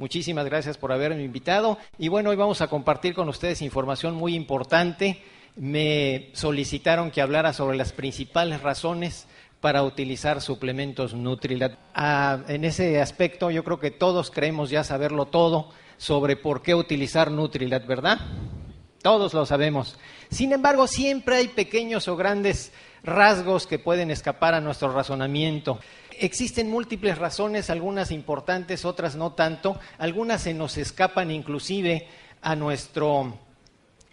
Muchísimas gracias por haberme invitado. Y bueno, hoy vamos a compartir con ustedes información muy importante. Me solicitaron que hablara sobre las principales razones para utilizar suplementos Nutrilat. Ah, en ese aspecto yo creo que todos creemos ya saberlo todo sobre por qué utilizar Nutrilat, ¿verdad? Todos lo sabemos. Sin embargo, siempre hay pequeños o grandes rasgos que pueden escapar a nuestro razonamiento. Existen múltiples razones, algunas importantes, otras no tanto. Algunas se nos escapan inclusive a nuestro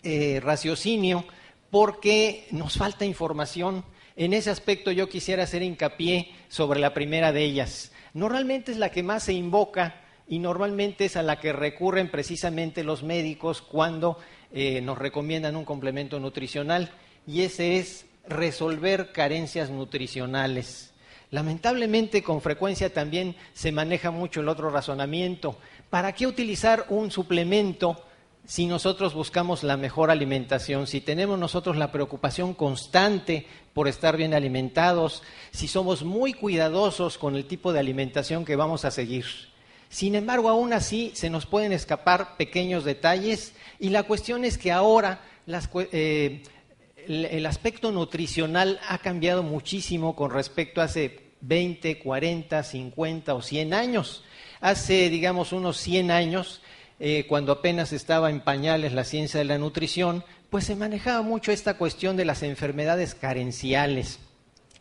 eh, raciocinio porque nos falta información en ese aspecto yo quisiera hacer hincapié sobre la primera de ellas. Normalmente es la que más se invoca y normalmente es a la que recurren precisamente los médicos cuando eh, nos recomiendan un complemento nutricional y ese es resolver carencias nutricionales. Lamentablemente con frecuencia también se maneja mucho el otro razonamiento. ¿Para qué utilizar un suplemento si nosotros buscamos la mejor alimentación, si tenemos nosotros la preocupación constante por estar bien alimentados, si somos muy cuidadosos con el tipo de alimentación que vamos a seguir. Sin embargo, aún así se nos pueden escapar pequeños detalles y la cuestión es que ahora eh, el aspecto nutricional ha cambiado muchísimo con respecto a hace 20, 40, 50 o 100 años. Hace, digamos, unos 100 años eh, cuando apenas estaba en pañales la ciencia de la nutrición, pues se manejaba mucho esta cuestión de las enfermedades carenciales.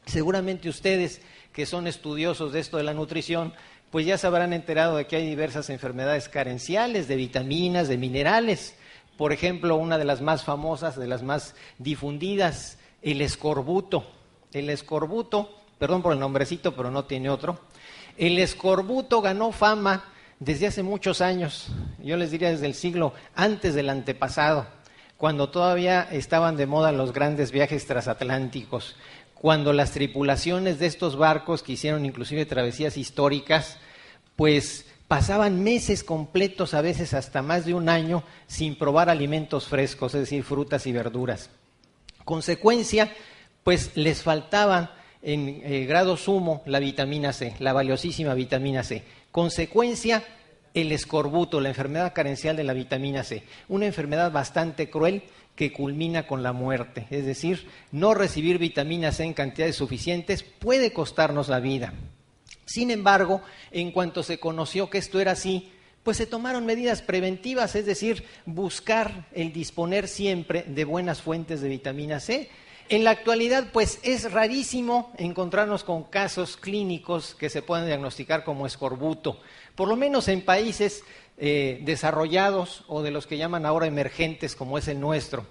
Seguramente ustedes que son estudiosos de esto de la nutrición, pues ya se habrán enterado de que hay diversas enfermedades carenciales de vitaminas, de minerales. Por ejemplo, una de las más famosas, de las más difundidas, el escorbuto. El escorbuto, perdón por el nombrecito, pero no tiene otro. El escorbuto ganó fama desde hace muchos años, yo les diría desde el siglo antes del antepasado, cuando todavía estaban de moda los grandes viajes transatlánticos, cuando las tripulaciones de estos barcos que hicieron inclusive travesías históricas, pues pasaban meses completos, a veces hasta más de un año, sin probar alimentos frescos, es decir, frutas y verduras. Consecuencia, pues les faltaba en eh, grado sumo la vitamina C, la valiosísima vitamina C. Consecuencia, el escorbuto, la enfermedad carencial de la vitamina C, una enfermedad bastante cruel que culmina con la muerte. Es decir, no recibir vitamina C en cantidades suficientes puede costarnos la vida. Sin embargo, en cuanto se conoció que esto era así, pues se tomaron medidas preventivas, es decir, buscar el disponer siempre de buenas fuentes de vitamina C en la actualidad, pues es rarísimo encontrarnos con casos clínicos que se puedan diagnosticar como escorbuto, por lo menos en países eh, desarrollados o de los que llaman ahora emergentes como es el nuestro.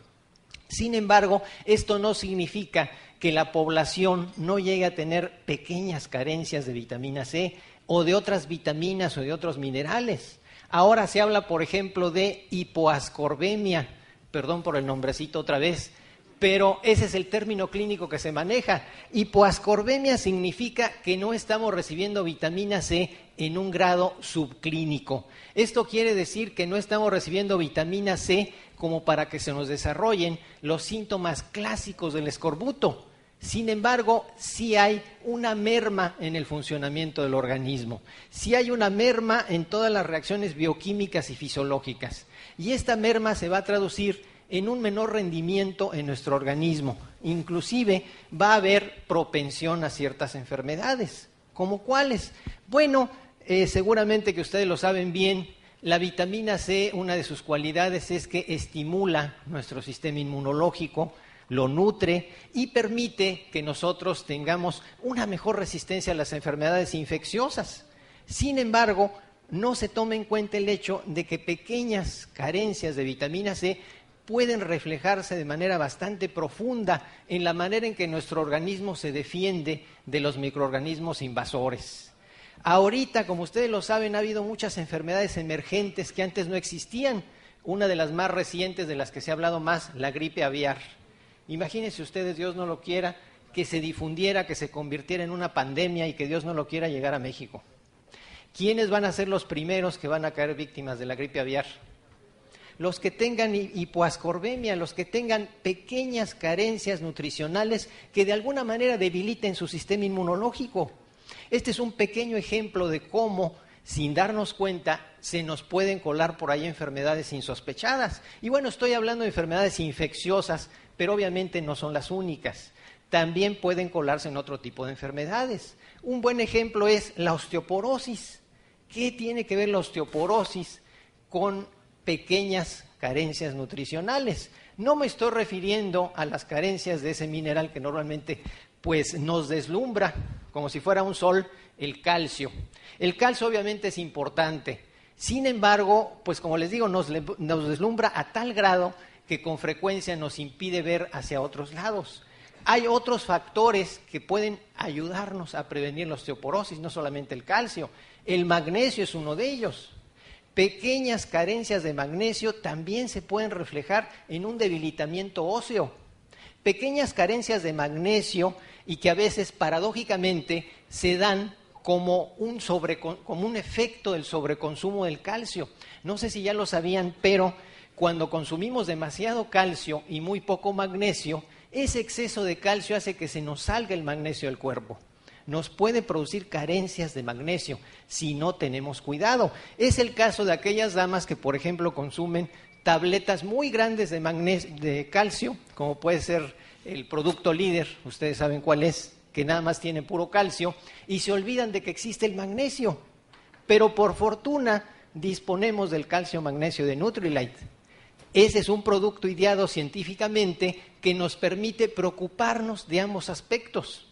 Sin embargo, esto no significa que la población no llegue a tener pequeñas carencias de vitamina C o de otras vitaminas o de otros minerales. Ahora se habla, por ejemplo, de hipoascorbemia, perdón por el nombrecito otra vez, pero ese es el término clínico que se maneja. Hipoascorbemia significa que no estamos recibiendo vitamina C en un grado subclínico. Esto quiere decir que no estamos recibiendo vitamina C como para que se nos desarrollen los síntomas clásicos del escorbuto. Sin embargo, sí hay una merma en el funcionamiento del organismo, sí hay una merma en todas las reacciones bioquímicas y fisiológicas. Y esta merma se va a traducir en un menor rendimiento en nuestro organismo. Inclusive va a haber propensión a ciertas enfermedades. ¿Como cuáles? Bueno, eh, seguramente que ustedes lo saben bien, la vitamina C, una de sus cualidades es que estimula nuestro sistema inmunológico, lo nutre y permite que nosotros tengamos una mejor resistencia a las enfermedades infecciosas. Sin embargo, no se toma en cuenta el hecho de que pequeñas carencias de vitamina C pueden reflejarse de manera bastante profunda en la manera en que nuestro organismo se defiende de los microorganismos invasores. Ahorita, como ustedes lo saben, ha habido muchas enfermedades emergentes que antes no existían. Una de las más recientes de las que se ha hablado más, la gripe aviar. Imagínense ustedes, Dios no lo quiera, que se difundiera, que se convirtiera en una pandemia y que Dios no lo quiera llegar a México. ¿Quiénes van a ser los primeros que van a caer víctimas de la gripe aviar? los que tengan hipoascorbemia, los que tengan pequeñas carencias nutricionales que de alguna manera debiliten su sistema inmunológico. Este es un pequeño ejemplo de cómo sin darnos cuenta, se nos pueden colar por ahí enfermedades insospechadas. Y bueno, estoy hablando de enfermedades infecciosas, pero obviamente no son las únicas. También pueden colarse en otro tipo de enfermedades. Un buen ejemplo es la osteoporosis. ¿Qué tiene que ver la osteoporosis con pequeñas carencias nutricionales? No me estoy refiriendo a las carencias de ese mineral que normalmente pues nos deslumbra como si fuera un sol el calcio. El calcio obviamente es importante. Sin embargo, pues como les digo, nos, deslumbra a tal grado que con frecuencia nos impide ver hacia otros lados. Hay otros factores que pueden ayudarnos a prevenir la osteoporosis, no solamente el calcio. El magnesio es uno de ellos. Pequeñas carencias de magnesio también se pueden reflejar en un debilitamiento óseo. Pequeñas carencias de magnesio y que a veces paradójicamente se dan como un, efecto del sobreconsumo del calcio. No sé si ya lo sabían, pero cuando consumimos demasiado calcio y muy poco magnesio, ese exceso de calcio hace que se nos salga el magnesio del cuerpo nos puede producir carencias de magnesio si no tenemos cuidado. Es el caso de aquellas damas que, por ejemplo, consumen tabletas muy grandes de, de calcio, como puede ser el producto líder, ustedes saben cuál es, que nada más tiene puro calcio, y se olvidan de que existe el magnesio. Pero por fortuna disponemos del calcio magnesio de Nutrilite. Ese es un producto ideado científicamente que nos permite preocuparnos de ambos aspectos.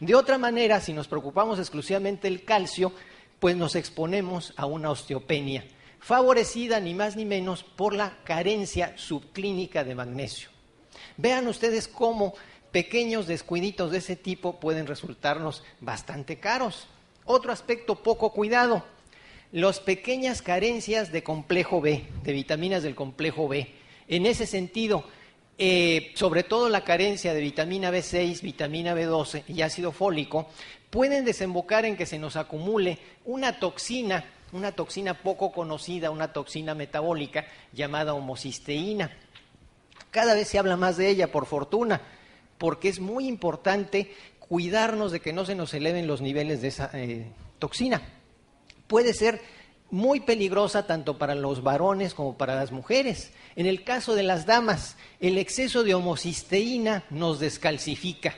De otra manera, si nos preocupamos exclusivamente del calcio, pues nos exponemos a una osteopenia, favorecida ni más ni menos por la carencia subclínica de magnesio. Vean ustedes cómo pequeños descuiditos de ese tipo pueden resultarnos bastante caros. Otro aspecto poco cuidado, las pequeñas carencias de complejo B, de vitaminas del complejo B. En ese sentido, eh, sobre todo la carencia de vitamina B6, vitamina B12 y ácido fólico, pueden desembocar en que se nos acumule una toxina, una toxina poco conocida, una toxina metabólica llamada homocisteína. Cada vez se habla más de ella, por fortuna, porque es muy importante cuidarnos de que no se nos eleven los niveles de esa eh, toxina. Puede ser muy peligrosa tanto para los varones como para las mujeres. En el caso de las damas, el exceso de homocisteína nos descalcifica.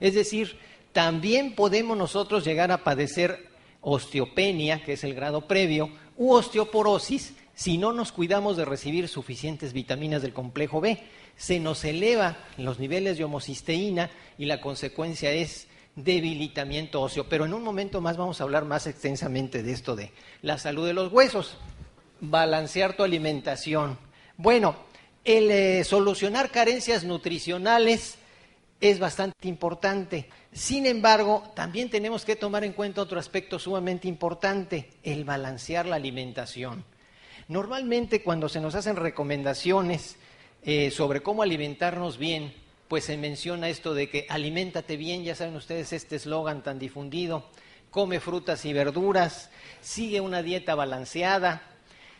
Es decir, también podemos nosotros llegar a padecer osteopenia, que es el grado previo, u osteoporosis si no nos cuidamos de recibir suficientes vitaminas del complejo B. Se nos eleva los niveles de homocisteína y la consecuencia es debilitamiento óseo. Pero en un momento más vamos a hablar más extensamente de esto de la salud de los huesos. Balancear tu alimentación. Bueno, el eh, solucionar carencias nutricionales es bastante importante. Sin embargo, también tenemos que tomar en cuenta otro aspecto sumamente importante, el balancear la alimentación. Normalmente cuando se nos hacen recomendaciones eh, sobre cómo alimentarnos bien, pues se menciona esto de que aliméntate bien, ya saben ustedes este eslogan tan difundido, come frutas y verduras, sigue una dieta balanceada.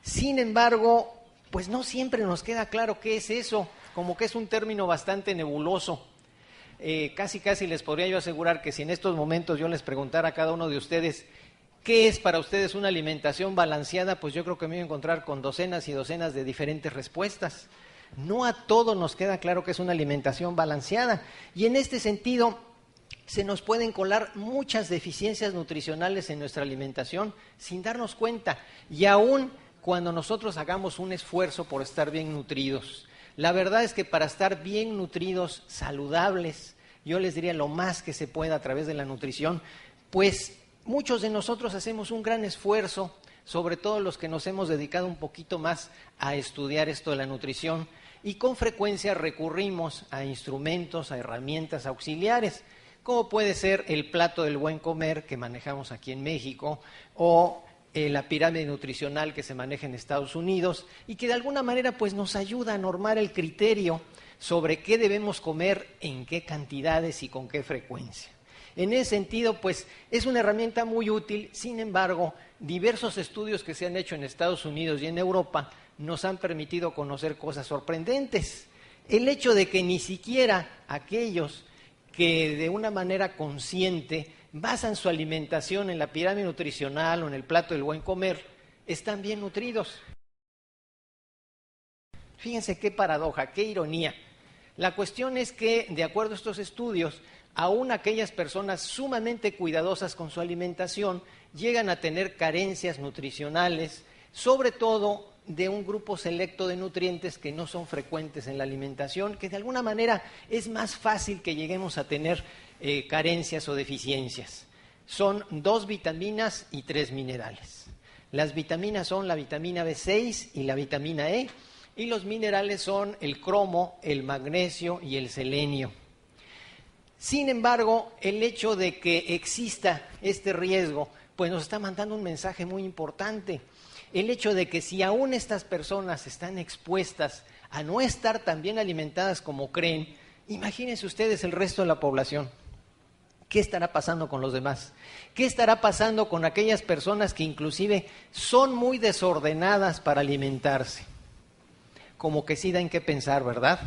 Sin embargo, pues no siempre nos queda claro qué es eso, como que es un término bastante nebuloso. Eh, casi, casi les podría yo asegurar que si en estos momentos yo les preguntara a cada uno de ustedes qué es para ustedes una alimentación balanceada, pues yo creo que me voy a encontrar con docenas y docenas de diferentes respuestas. No a todos nos queda claro que es una alimentación balanceada. Y en este sentido, se nos pueden colar muchas deficiencias nutricionales en nuestra alimentación sin darnos cuenta. Y aún cuando nosotros hagamos un esfuerzo por estar bien nutridos. La verdad es que para estar bien nutridos, saludables, yo les diría lo más que se pueda a través de la nutrición, pues muchos de nosotros hacemos un gran esfuerzo, sobre todo los que nos hemos dedicado un poquito más a estudiar esto de la nutrición, y con frecuencia recurrimos a instrumentos, a herramientas auxiliares, como puede ser el plato del buen comer que manejamos aquí en México o eh, la pirámide nutricional que se maneja en Estados Unidos y que de alguna manera pues nos ayuda a normar el criterio sobre qué debemos comer, en qué cantidades y con qué frecuencia. En ese sentido, pues es una herramienta muy útil, sin embargo, diversos estudios que se han hecho en Estados Unidos y en Europa nos han permitido conocer cosas sorprendentes. El hecho de que ni siquiera aquellos que de una manera consciente basan su alimentación en la pirámide nutricional o en el plato del buen comer, están bien nutridos. Fíjense qué paradoja, qué ironía. La cuestión es que, de acuerdo a estos estudios, aún aquellas personas sumamente cuidadosas con su alimentación llegan a tener carencias nutricionales, sobre todo de un grupo selecto de nutrientes que no son frecuentes en la alimentación, que de alguna manera es más fácil que lleguemos a tener eh, carencias o deficiencias. Son dos vitaminas y tres minerales. Las vitaminas son la vitamina B6 y la vitamina E, y los minerales son el cromo, el magnesio y el selenio. Sin embargo, el hecho de que exista este riesgo, pues nos está mandando un mensaje muy importante. El hecho de que si aún estas personas están expuestas a no estar tan bien alimentadas como creen, imagínense ustedes el resto de la población. ¿Qué estará pasando con los demás? ¿Qué estará pasando con aquellas personas que inclusive son muy desordenadas para alimentarse? Como que sí dan que pensar, ¿verdad?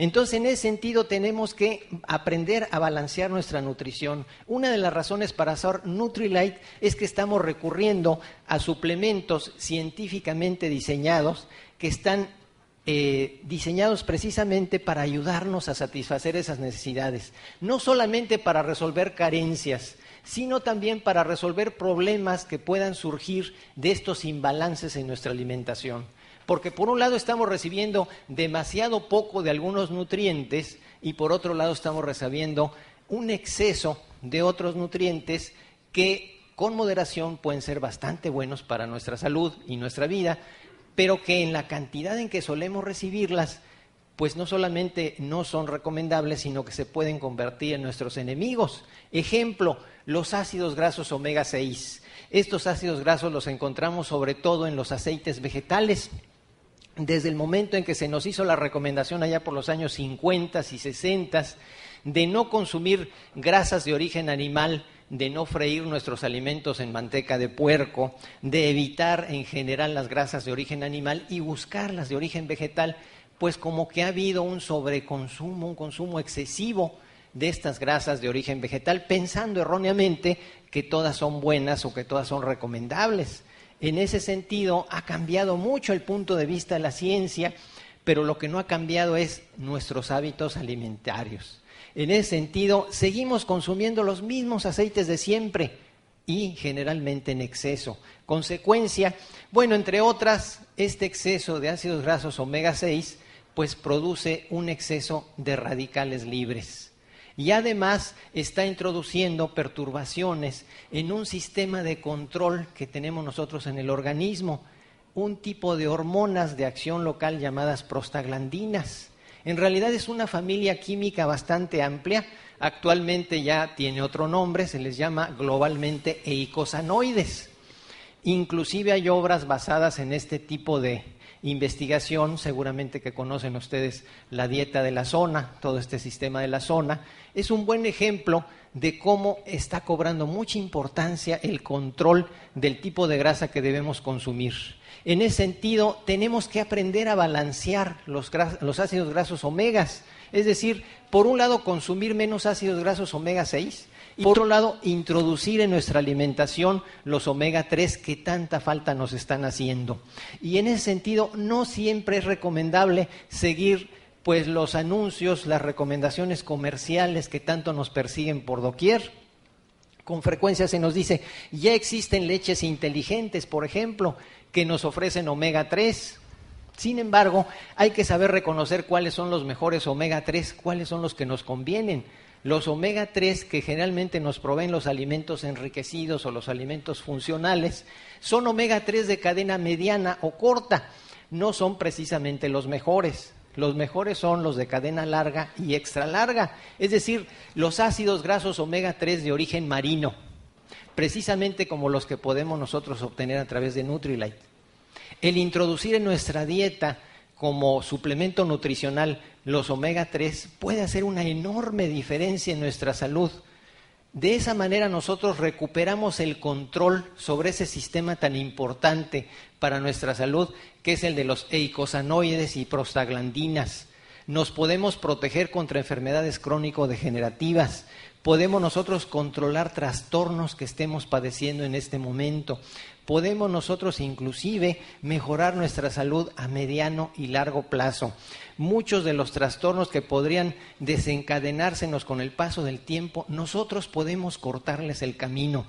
Entonces, en ese sentido, tenemos que aprender a balancear nuestra nutrición. Una de las razones para hacer Nutrilite es que estamos recurriendo a suplementos científicamente diseñados que están eh, diseñados precisamente para ayudarnos a satisfacer esas necesidades. No solamente para resolver carencias, sino también para resolver problemas que puedan surgir de estos imbalances en nuestra alimentación porque por un lado estamos recibiendo demasiado poco de algunos nutrientes y por otro lado estamos recibiendo un exceso de otros nutrientes que con moderación pueden ser bastante buenos para nuestra salud y nuestra vida, pero que en la cantidad en que solemos recibirlas, pues no solamente no son recomendables, sino que se pueden convertir en nuestros enemigos. Ejemplo, los ácidos grasos omega 6. Estos ácidos grasos los encontramos sobre todo en los aceites vegetales desde el momento en que se nos hizo la recomendación allá por los años 50 y 60 de no consumir grasas de origen animal, de no freír nuestros alimentos en manteca de puerco, de evitar en general las grasas de origen animal y buscar las de origen vegetal, pues como que ha habido un sobreconsumo, un consumo excesivo de estas grasas de origen vegetal, pensando erróneamente que todas son buenas o que todas son recomendables. En ese sentido, ha cambiado mucho el punto de vista de la ciencia, pero lo que no ha cambiado es nuestros hábitos alimentarios. En ese sentido, seguimos consumiendo los mismos aceites de siempre y generalmente en exceso. Consecuencia, bueno, entre otras, este exceso de ácidos grasos omega 6 pues produce un exceso de radicales libres y además está introduciendo perturbaciones en un sistema de control que tenemos nosotros en el organismo, un tipo de hormonas de acción local llamadas prostaglandinas. En realidad es una familia química bastante amplia, actualmente ya tiene otro nombre, se les llama globalmente eicosanoides. Inclusive hay obras basadas en este tipo de, investigación, seguramente que conocen ustedes la dieta de la zona, todo este sistema de la zona, es un buen ejemplo de cómo está cobrando mucha importancia el control del tipo de grasa que debemos consumir. En ese sentido, tenemos que aprender a balancear los, los ácidos grasos omegas, es decir, por un lado, consumir menos ácidos grasos omega 6 y por otro lado, introducir en nuestra alimentación los omega 3 que tanta falta nos están haciendo. Y en ese sentido, no siempre es recomendable seguir pues los anuncios, las recomendaciones comerciales que tanto nos persiguen por doquier. Con frecuencia se nos dice, ya existen leches inteligentes, por ejemplo, que nos ofrecen omega 3. Sin embargo, hay que saber reconocer cuáles son los mejores omega 3, cuáles son los que nos convienen. Los omega 3 que generalmente nos proveen los alimentos enriquecidos o los alimentos funcionales son omega 3 de cadena mediana o corta, no son precisamente los mejores. Los mejores son los de cadena larga y extra larga, es decir, los ácidos grasos omega 3 de origen marino, precisamente como los que podemos nosotros obtener a través de Nutrilite. El introducir en nuestra dieta como suplemento nutricional los omega 3 puede hacer una enorme diferencia en nuestra salud. De esa manera nosotros recuperamos el control sobre ese sistema tan importante para nuestra salud, que es el de los eicosanoides y prostaglandinas. nos podemos proteger contra enfermedades crónico-degenerativas, podemos nosotros controlar trastornos que estemos padeciendo en este momento, podemos nosotros inclusive mejorar nuestra salud a mediano y largo plazo. Muchos de los trastornos que podrían desencadenársenos con el paso del tiempo, nosotros podemos cortarles el camino.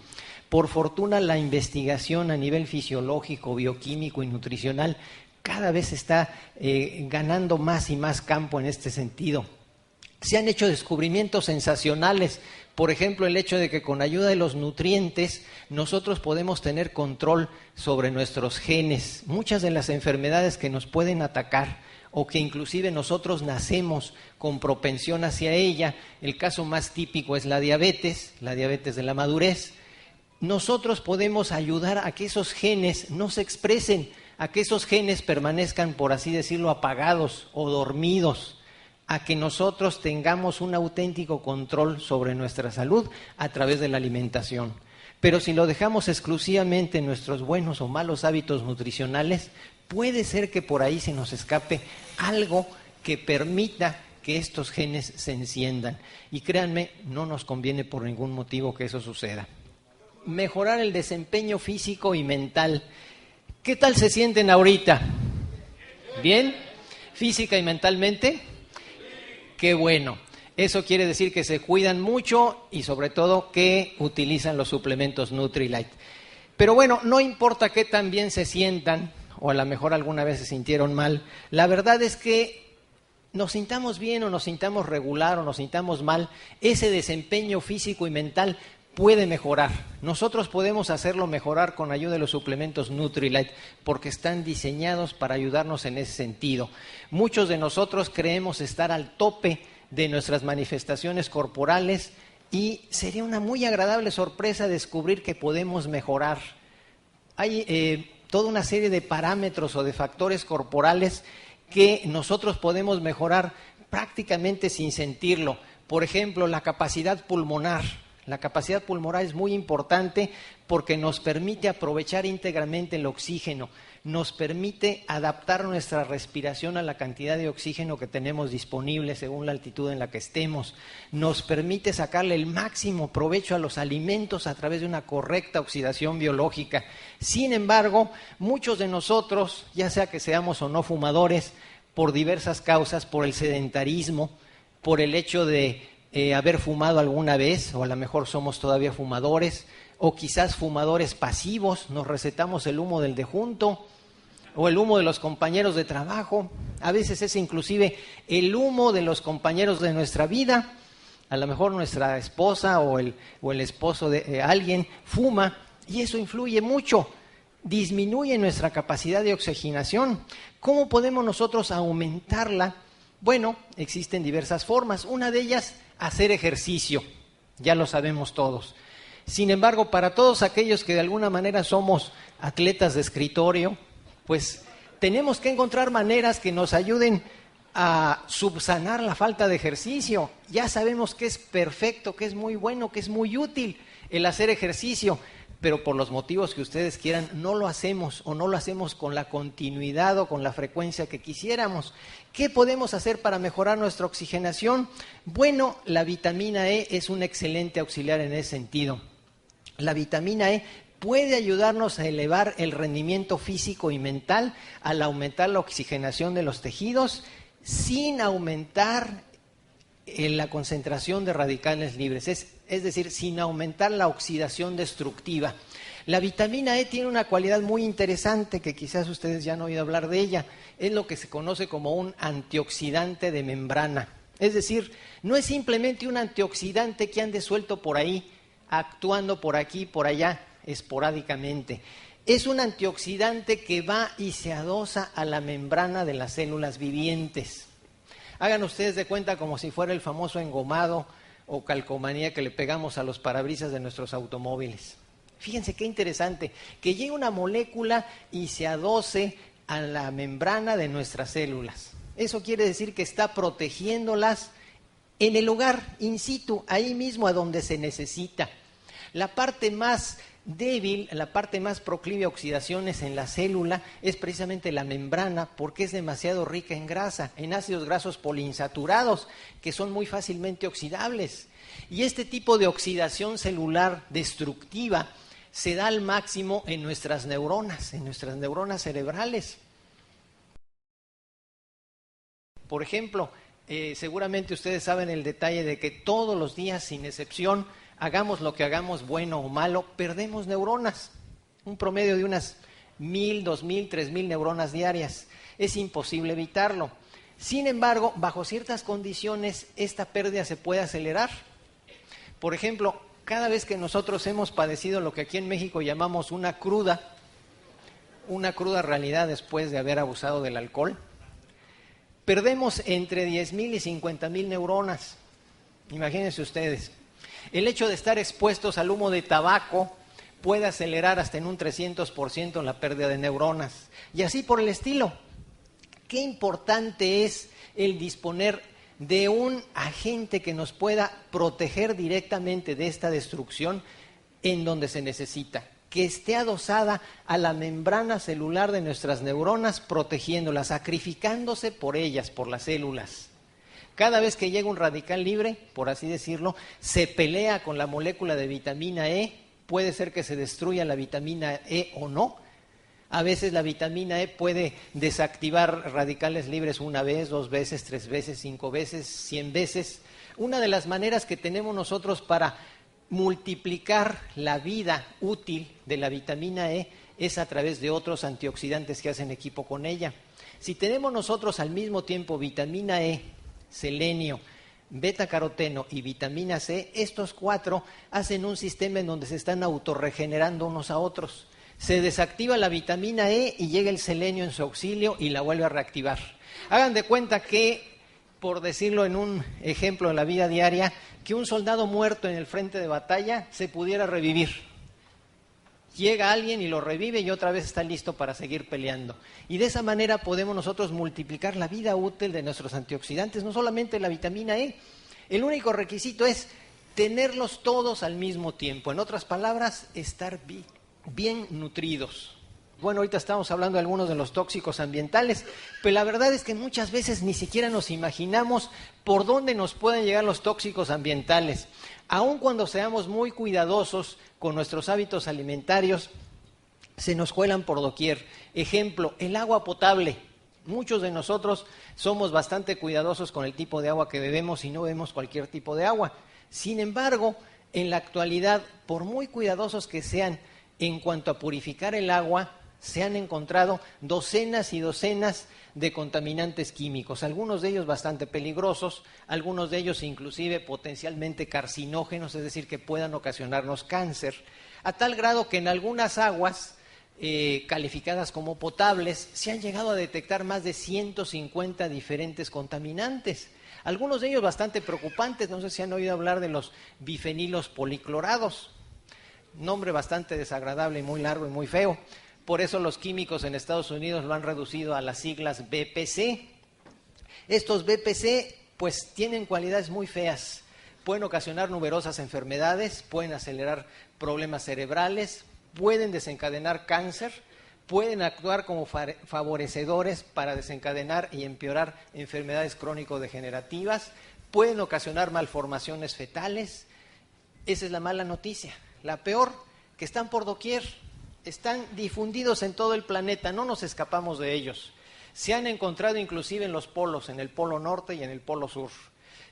Por fortuna la investigación a nivel fisiológico, bioquímico y nutricional cada vez está eh, ganando más y más campo en este sentido. Se han hecho descubrimientos sensacionales, por ejemplo, el hecho de que con ayuda de los nutrientes nosotros podemos tener control sobre nuestros genes. Muchas de las enfermedades que nos pueden atacar o que inclusive nosotros nacemos con propensión hacia ella, el caso más típico es la diabetes, la diabetes de la madurez, nosotros podemos ayudar a que esos genes no se expresen a que esos genes permanezcan, por así decirlo, apagados o dormidos, a que nosotros tengamos un auténtico control sobre nuestra salud a través de la alimentación. Pero si lo dejamos exclusivamente en nuestros buenos o malos hábitos nutricionales, puede ser que por ahí se nos escape algo que permita que estos genes se enciendan. Y créanme, no nos conviene por ningún motivo que eso suceda. Mejorar el desempeño físico y mental ¿Qué tal se sienten ahorita? ¿Bien? ¿Física y mentalmente? Qué bueno. Eso quiere decir que se cuidan mucho y sobre todo que utilizan los suplementos Nutrilite. Pero bueno, no importa qué tan bien se sientan, o a lo mejor alguna vez se sintieron mal, la verdad es que nos sintamos bien o nos sintamos regular o nos sintamos mal, ese desempeño físico y mental puede mejorar. Nosotros podemos hacerlo mejorar con ayuda de los suplementos Nutrilite porque están diseñados para ayudarnos en ese sentido. Muchos de nosotros creemos estar al tope de nuestras manifestaciones corporales y sería una muy agradable sorpresa descubrir que podemos mejorar. Hay eh, toda una serie de parámetros o de factores corporales que nosotros podemos mejorar prácticamente sin sentirlo. Por ejemplo, la capacidad pulmonar la capacidad pulmonar es muy importante porque nos permite aprovechar íntegramente el oxígeno, nos permite adaptar nuestra respiración a la cantidad de oxígeno que tenemos disponible según la altitud en la que estemos, nos permite sacarle el máximo provecho a los alimentos a través de una correcta oxidación biológica. Sin embargo, muchos de nosotros, ya sea que seamos o no fumadores, por diversas causas, por el sedentarismo, por el hecho de eh, haber fumado alguna vez, o a lo mejor somos todavía fumadores, o quizás fumadores pasivos, nos recetamos el humo del dejunto, o el humo de los compañeros de trabajo, a veces es inclusive el humo de los compañeros de nuestra vida, a lo mejor nuestra esposa o el, o el esposo de eh, alguien fuma, y eso influye mucho, disminuye nuestra capacidad de oxigenación. ¿Cómo podemos nosotros aumentarla? Bueno, existen diversas formas. Una de ellas, hacer ejercicio. Ya lo sabemos todos. Sin embargo, para todos aquellos que de alguna manera somos atletas de escritorio, pues tenemos que encontrar maneras que nos ayuden a subsanar la falta de ejercicio. Ya sabemos que es perfecto, que es muy bueno, que es muy útil el hacer ejercicio pero por los motivos que ustedes quieran, no lo hacemos o no lo hacemos con la continuidad o con la frecuencia que quisiéramos. ¿Qué podemos hacer para mejorar nuestra oxigenación? Bueno, la vitamina E es un excelente auxiliar en ese sentido. La vitamina E puede ayudarnos a elevar el rendimiento físico y mental al aumentar la oxigenación de los tejidos sin aumentar en la concentración de radicales libres, es, es, decir, sin aumentar la oxidación destructiva. La vitamina E tiene una cualidad muy interesante que quizás ustedes ya han oído hablar de ella, es lo que se conoce como un antioxidante de membrana. Es decir, no es simplemente un antioxidante que ande suelto por ahí, actuando por aquí, por allá, esporádicamente. Es un antioxidante que va y se adosa a la membrana de las células vivientes. Hagan ustedes de cuenta como si fuera el famoso engomado o calcomanía que le pegamos a los parabrisas de nuestros automóviles. Fíjense qué interesante, que llegue una molécula y se adoce a la membrana de nuestras células. Eso quiere decir que está protegiéndolas en el lugar, in situ, ahí mismo a donde se necesita. La parte más débil, la parte más proclive a oxidaciones en la célula es precisamente la membrana porque es demasiado rica en grasa, en ácidos grasos poliinsaturados que son muy fácilmente oxidables. Y este tipo de oxidación celular destructiva se da al máximo en nuestras neuronas, en nuestras neuronas cerebrales. Por ejemplo, eh, seguramente ustedes saben el detalle de que todos los días, sin excepción, hagamos lo que hagamos, bueno o malo, perdemos neuronas. Un promedio de unas mil, dos mil, tres mil neuronas diarias. Es imposible evitarlo. Sin embargo, bajo ciertas condiciones, esta pérdida se puede acelerar. Por ejemplo, cada vez que nosotros hemos padecido lo que aquí en México llamamos una cruda, una cruda realidad después de haber abusado del alcohol, perdemos entre mil y mil neuronas. Imagínense ustedes. El hecho de estar expuestos al humo de tabaco puede acelerar hasta en un 300% la pérdida de neuronas. Y así por el estilo. Qué importante es el disponer de un agente que nos pueda proteger directamente de esta destrucción en donde se necesita, que esté adosada a la membrana celular de nuestras neuronas, protegiéndolas, sacrificándose por ellas, por las células. Cada vez que llega un radical libre, por así decirlo, se pelea con la molécula de vitamina E, puede ser que se destruya la vitamina E o no. A veces la vitamina E puede desactivar radicales libres una vez, dos veces, tres veces, cinco veces, cien veces. Una de las maneras que tenemos nosotros para multiplicar la vida útil de la vitamina E es a través de otros antioxidantes que hacen equipo con ella. Si tenemos nosotros al mismo tiempo vitamina E selenio, beta caroteno y vitamina C, estos cuatro hacen un sistema en donde se están autorregenerando unos a otros. Se desactiva la vitamina E y llega el selenio en su auxilio y la vuelve a reactivar. Hagan de cuenta que, por decirlo en un ejemplo de la vida diaria, que un soldado muerto en el frente de batalla se pudiera revivir llega alguien y lo revive y otra vez está listo para seguir peleando. Y de esa manera podemos nosotros multiplicar la vida útil de nuestros antioxidantes, no solamente la vitamina E. El único requisito es tenerlos todos al mismo tiempo. En otras palabras, estar bien nutridos. Bueno, ahorita estamos hablando de algunos de los tóxicos ambientales, pero la verdad es que muchas veces ni siquiera nos imaginamos por dónde nos pueden llegar los tóxicos ambientales. Aun cuando seamos muy cuidadosos con nuestros hábitos alimentarios, se nos cuelan por doquier. Ejemplo, el agua potable. Muchos de nosotros somos bastante cuidadosos con el tipo de agua que bebemos y no bebemos cualquier tipo de agua. Sin embargo, en la actualidad, por muy cuidadosos que sean en cuanto a purificar el agua, se han encontrado docenas y docenas de contaminantes químicos, algunos de ellos bastante peligrosos, algunos de ellos inclusive potencialmente carcinógenos, es decir, que puedan ocasionarnos cáncer, a tal grado que en algunas aguas eh, calificadas como potables se han llegado a detectar más de 150 diferentes contaminantes. Algunos de ellos bastante preocupantes, no sé si han oído hablar de los bifenilos policlorados, nombre bastante desagradable y muy largo y muy feo. Por eso los químicos en Estados Unidos lo han reducido a las siglas BPC. Estos BPC pues tienen cualidades muy feas. Pueden ocasionar numerosas enfermedades, pueden acelerar problemas cerebrales, pueden desencadenar cáncer, pueden actuar como favorecedores para desencadenar y empeorar enfermedades crónico-degenerativas, pueden ocasionar malformaciones fetales. Esa es la mala noticia. La peor, que están por doquier están difundidos en todo el planeta, no nos escapamos de ellos. Se han encontrado inclusive en los polos, en el polo norte y en el polo sur.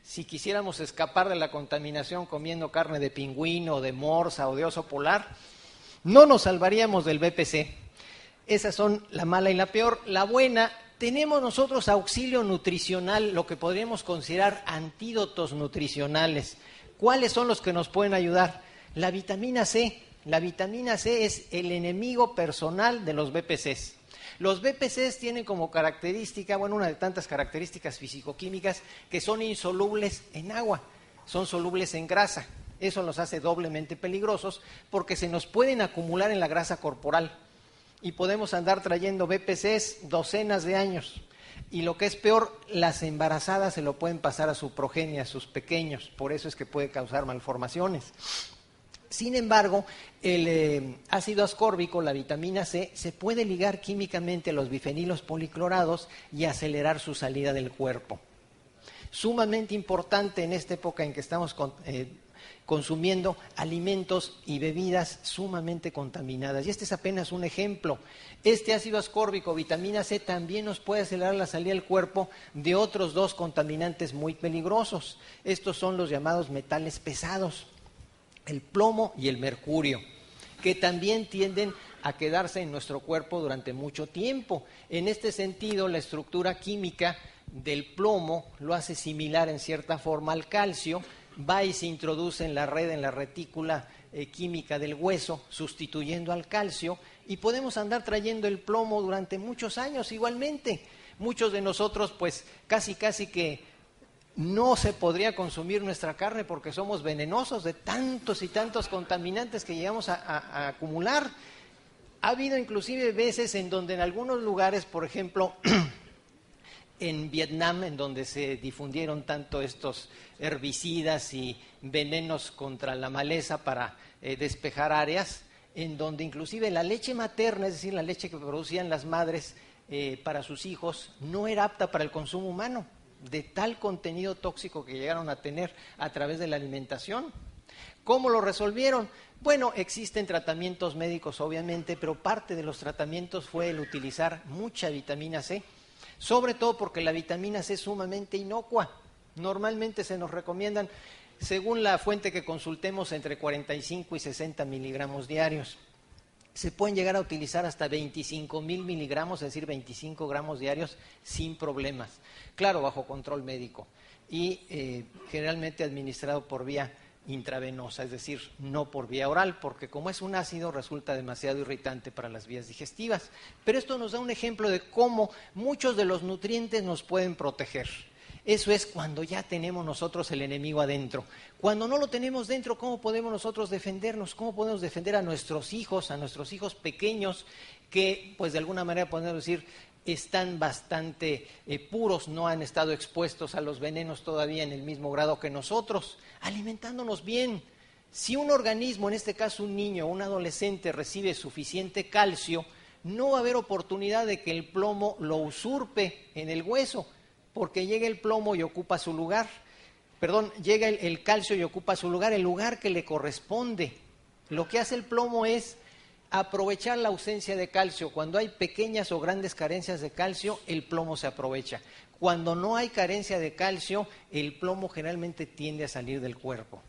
Si quisiéramos escapar de la contaminación comiendo carne de pingüino, de morsa o de oso polar, no nos salvaríamos del BPC. Esas son la mala y la peor. La buena, tenemos nosotros auxilio nutricional, lo que podríamos considerar antídotos nutricionales. ¿Cuáles son los que nos pueden ayudar? La vitamina C, la vitamina C es el enemigo personal de los BPCs. Los BPCs tienen como característica, bueno, una de tantas características fisicoquímicas que son insolubles en agua, son solubles en grasa. Eso los hace doblemente peligrosos porque se nos pueden acumular en la grasa corporal y podemos andar trayendo BPCs docenas de años. Y lo que es peor, las embarazadas se lo pueden pasar a su progenie, a sus pequeños. Por eso es que puede causar malformaciones. Sin embargo, el eh, ácido ascórbico, la vitamina C, se puede ligar químicamente a los bifenilos policlorados y acelerar su salida del cuerpo. Sumamente importante en esta época en que estamos eh, consumiendo alimentos y bebidas sumamente contaminadas. Y este es apenas un ejemplo. Este ácido ascórbico, vitamina C, también nos puede acelerar la salida del cuerpo de otros dos contaminantes muy peligrosos. Estos son los llamados metales pesados el plomo y el mercurio, que también tienden a quedarse en nuestro cuerpo durante mucho tiempo. En este sentido, la estructura química del plomo lo hace similar en cierta forma al calcio, va y se introduce en la red, en la retícula eh, química del hueso, sustituyendo al calcio, y podemos andar trayendo el plomo durante muchos años igualmente. Muchos de nosotros, pues casi, casi que no se podría consumir nuestra carne porque somos venenosos de tantos y tantos contaminantes que llegamos a, acumular. Ha habido inclusive veces en donde en algunos lugares, por ejemplo, en Vietnam, en donde se difundieron tanto estos herbicidas y venenos contra la maleza para eh, despejar áreas, en donde inclusive la leche materna, es decir, la leche que producían las madres eh, para sus hijos, no era apta para el consumo humano de tal contenido tóxico que llegaron a tener a través de la alimentación. ¿Cómo lo resolvieron? Bueno, existen tratamientos médicos obviamente, pero parte de los tratamientos fue el utilizar mucha vitamina C, sobre todo porque la vitamina C es sumamente inocua. Normalmente se nos recomiendan, según la fuente que consultemos, entre 45 y 60 miligramos diarios se pueden llegar a utilizar hasta 25 mil miligramos, es decir, 25 gramos diarios sin problemas. Claro, bajo control médico y eh, generalmente administrado por vía intravenosa, es decir, no por vía oral, porque como es un ácido resulta demasiado irritante para las vías digestivas. Pero esto nos da un ejemplo de cómo muchos de los nutrientes nos pueden proteger. Eso es cuando ya tenemos nosotros el enemigo adentro. Cuando no lo tenemos dentro, ¿cómo podemos nosotros defendernos? ¿Cómo podemos defender a nuestros hijos, a nuestros hijos pequeños que, pues de alguna manera podemos decir, están bastante eh, puros, no han estado expuestos a los venenos todavía en el mismo grado que nosotros, alimentándonos bien. Si un organismo, en este caso un niño o un adolescente, recibe suficiente calcio, no va a haber oportunidad de que el plomo lo usurpe en el hueso porque llega el plomo y ocupa su lugar. Perdón, llega el, calcio y ocupa su lugar, el lugar que le corresponde. Lo que hace el plomo es aprovechar la ausencia de calcio. Cuando hay pequeñas o grandes carencias de calcio, el plomo se aprovecha. Cuando no hay carencia de calcio, el plomo generalmente tiende a salir del cuerpo.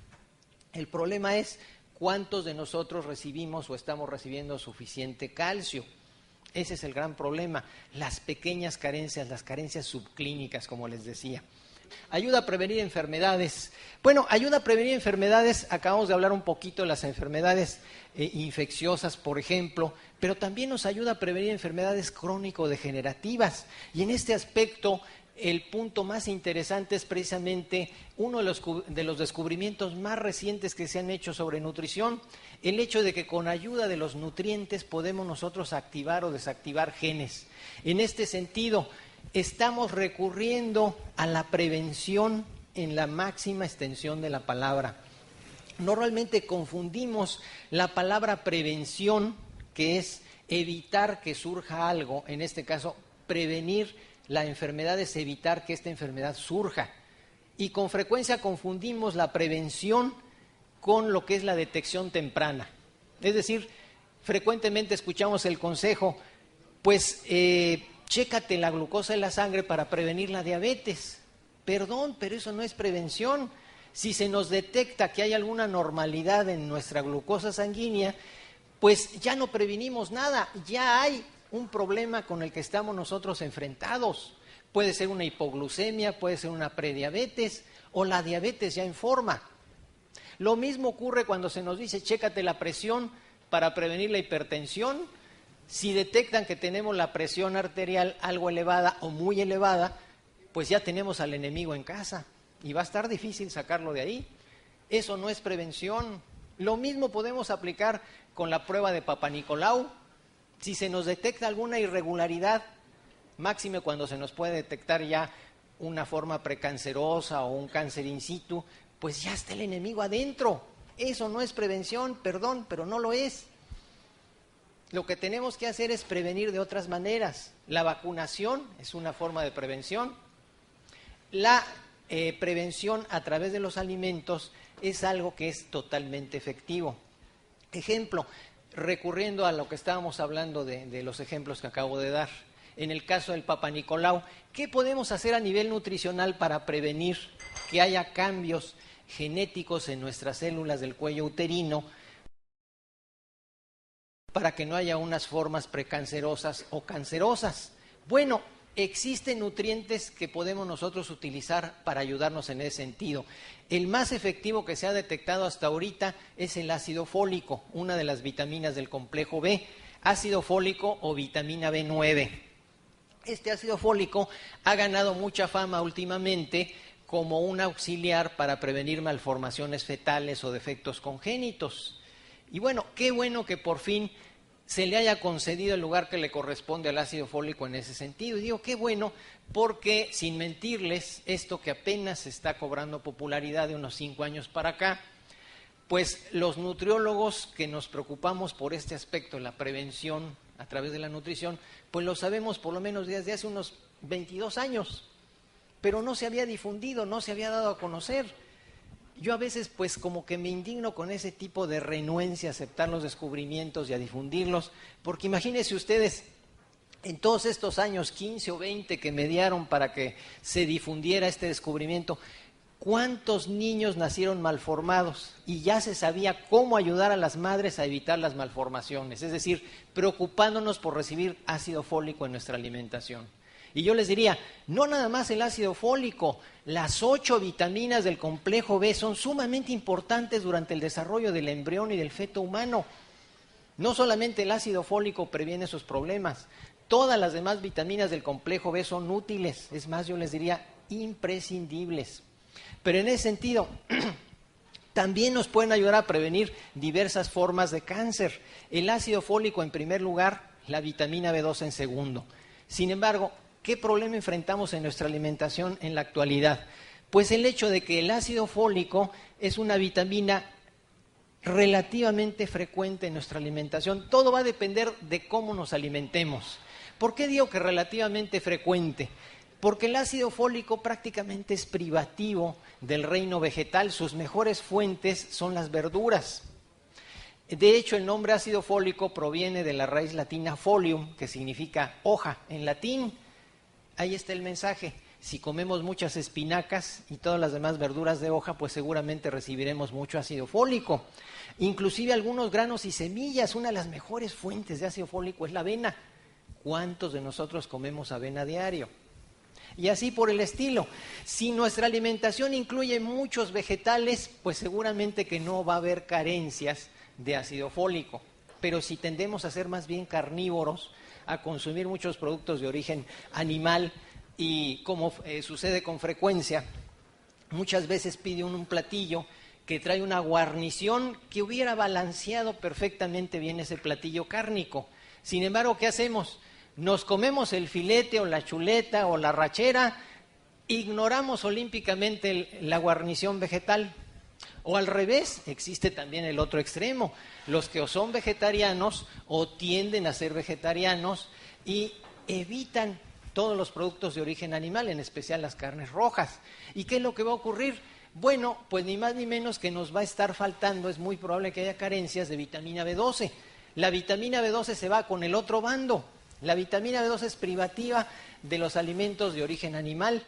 El problema es cuántos de nosotros recibimos o estamos recibiendo suficiente calcio. Ese es el gran problema, las pequeñas carencias, las carencias subclínicas, como les decía. Ayuda a prevenir enfermedades. Bueno, ayuda a prevenir enfermedades, acabamos de hablar un poquito de las enfermedades eh, infecciosas, por ejemplo, pero también nos ayuda a prevenir enfermedades crónico-degenerativas. Y en este aspecto, el punto más interesante es precisamente uno de los, de los, descubrimientos más recientes que se han hecho sobre nutrición, el hecho de que con ayuda de los nutrientes podemos nosotros activar o desactivar genes. En este sentido, estamos recurriendo a la prevención en la máxima extensión de la palabra. Normalmente confundimos la palabra prevención, que es evitar que surja algo, en este caso, prevenir la enfermedad es evitar que esta enfermedad surja. Y con frecuencia confundimos la prevención con lo que es la detección temprana. Es decir, frecuentemente escuchamos el consejo, pues eh, chécate la glucosa en la sangre para prevenir la diabetes. Perdón, pero eso no es prevención. Si se nos detecta que hay alguna normalidad en nuestra glucosa sanguínea, pues ya no previnimos nada, ya hay un problema con el que estamos nosotros enfrentados. Puede ser una hipoglucemia, puede ser una prediabetes o la diabetes ya en forma. Lo mismo ocurre cuando se nos dice chécate la presión para prevenir la hipertensión. Si detectan que tenemos la presión arterial algo elevada o muy elevada, pues ya tenemos al enemigo en casa y va a estar difícil sacarlo de ahí. Eso no es prevención. Lo mismo podemos aplicar con la prueba de Papa Nicolau. Si se nos detecta alguna irregularidad, máxime cuando se nos puede detectar ya una forma precancerosa o un cáncer in situ, pues ya está el enemigo adentro. Eso no es prevención, perdón, pero no lo es. Lo que tenemos que hacer es prevenir de otras maneras. La vacunación es una forma de prevención. La eh, prevención a través de los alimentos es algo que es totalmente efectivo. Ejemplo, recurriendo a lo que estábamos hablando de, de los ejemplos que acabo de dar. En el caso del Papa Nicolau, ¿qué podemos hacer a nivel nutricional para prevenir que haya cambios genéticos en nuestras células del cuello uterino para que no haya unas formas precancerosas o cancerosas. Bueno, existen nutrientes que podemos nosotros utilizar para ayudarnos en ese sentido. El más efectivo que se ha detectado hasta ahorita es el ácido fólico, una de las vitaminas del complejo B, ácido fólico o vitamina B9. Este ácido fólico ha ganado mucha fama últimamente como un auxiliar para prevenir malformaciones fetales o defectos congénitos. Y bueno, qué bueno que por fin se le haya concedido el lugar que le corresponde al ácido fólico en ese sentido. Y digo, qué bueno, porque sin mentirles, esto que apenas está cobrando popularidad de unos cinco años para acá, pues los nutriólogos que nos preocupamos por este aspecto, la prevención a través de la nutrición, pues lo sabemos por lo menos desde hace unos 22 años, pero no se había difundido, no se había dado a conocer yo a veces pues como que me indigno con ese tipo de renuencia a aceptar los descubrimientos y a difundirlos, porque imagínense ustedes, en todos estos años, 15 o 20 que mediaron para que se difundiera este descubrimiento, ¿cuántos niños nacieron malformados? Y ya se sabía cómo ayudar a las madres a evitar las malformaciones, es decir, preocupándonos por recibir ácido fólico en nuestra alimentación. Y yo les diría, no nada más el ácido fólico, las ocho vitaminas del complejo B son sumamente importantes durante el desarrollo del embrión y del feto humano. No solamente el ácido fólico previene esos problemas, todas las demás vitaminas del complejo B son útiles, es más, yo les diría imprescindibles. Pero en ese sentido, también nos pueden ayudar a prevenir diversas formas de cáncer. El ácido fólico en primer lugar, la vitamina B2 en segundo. Sin embargo, ¿Qué problema enfrentamos en nuestra alimentación en la actualidad? Pues el hecho de que el ácido fólico es una vitamina relativamente frecuente en nuestra alimentación. Todo va a depender de cómo nos alimentemos. ¿Por qué digo que relativamente frecuente? Porque el ácido fólico prácticamente es privativo del reino vegetal. Sus mejores fuentes son las verduras. De hecho, el nombre ácido fólico proviene de la raíz latina folium, que significa hoja en latín ahí está el mensaje. Si comemos muchas espinacas y todas las demás verduras de hoja, pues seguramente recibiremos mucho ácido fólico. Inclusive algunos granos y semillas, una de las mejores fuentes de ácido fólico es la avena. ¿Cuántos de nosotros comemos avena diario? Y así por el estilo. Si nuestra alimentación incluye muchos vegetales, pues seguramente que no va a haber carencias de ácido fólico. Pero si tendemos a ser más bien carnívoros, a consumir muchos productos de origen animal y como eh, sucede con frecuencia, muchas veces pide un platillo que trae una guarnición que hubiera balanceado perfectamente bien ese platillo cárnico. Sin embargo, ¿qué hacemos? Nos comemos el filete o la chuleta o la rachera, ignoramos olímpicamente la guarnición vegetal. O al revés, existe también el otro extremo, los que o son vegetarianos o tienden a ser vegetarianos y evitan todos los productos de origen animal, en especial las carnes rojas. ¿Y qué es lo que va a ocurrir? Bueno, pues ni más ni menos que nos va a estar faltando, es muy probable que haya carencias de vitamina B12. La vitamina B12 se va con el otro bando. La vitamina B12 es privativa de los alimentos de origen animal.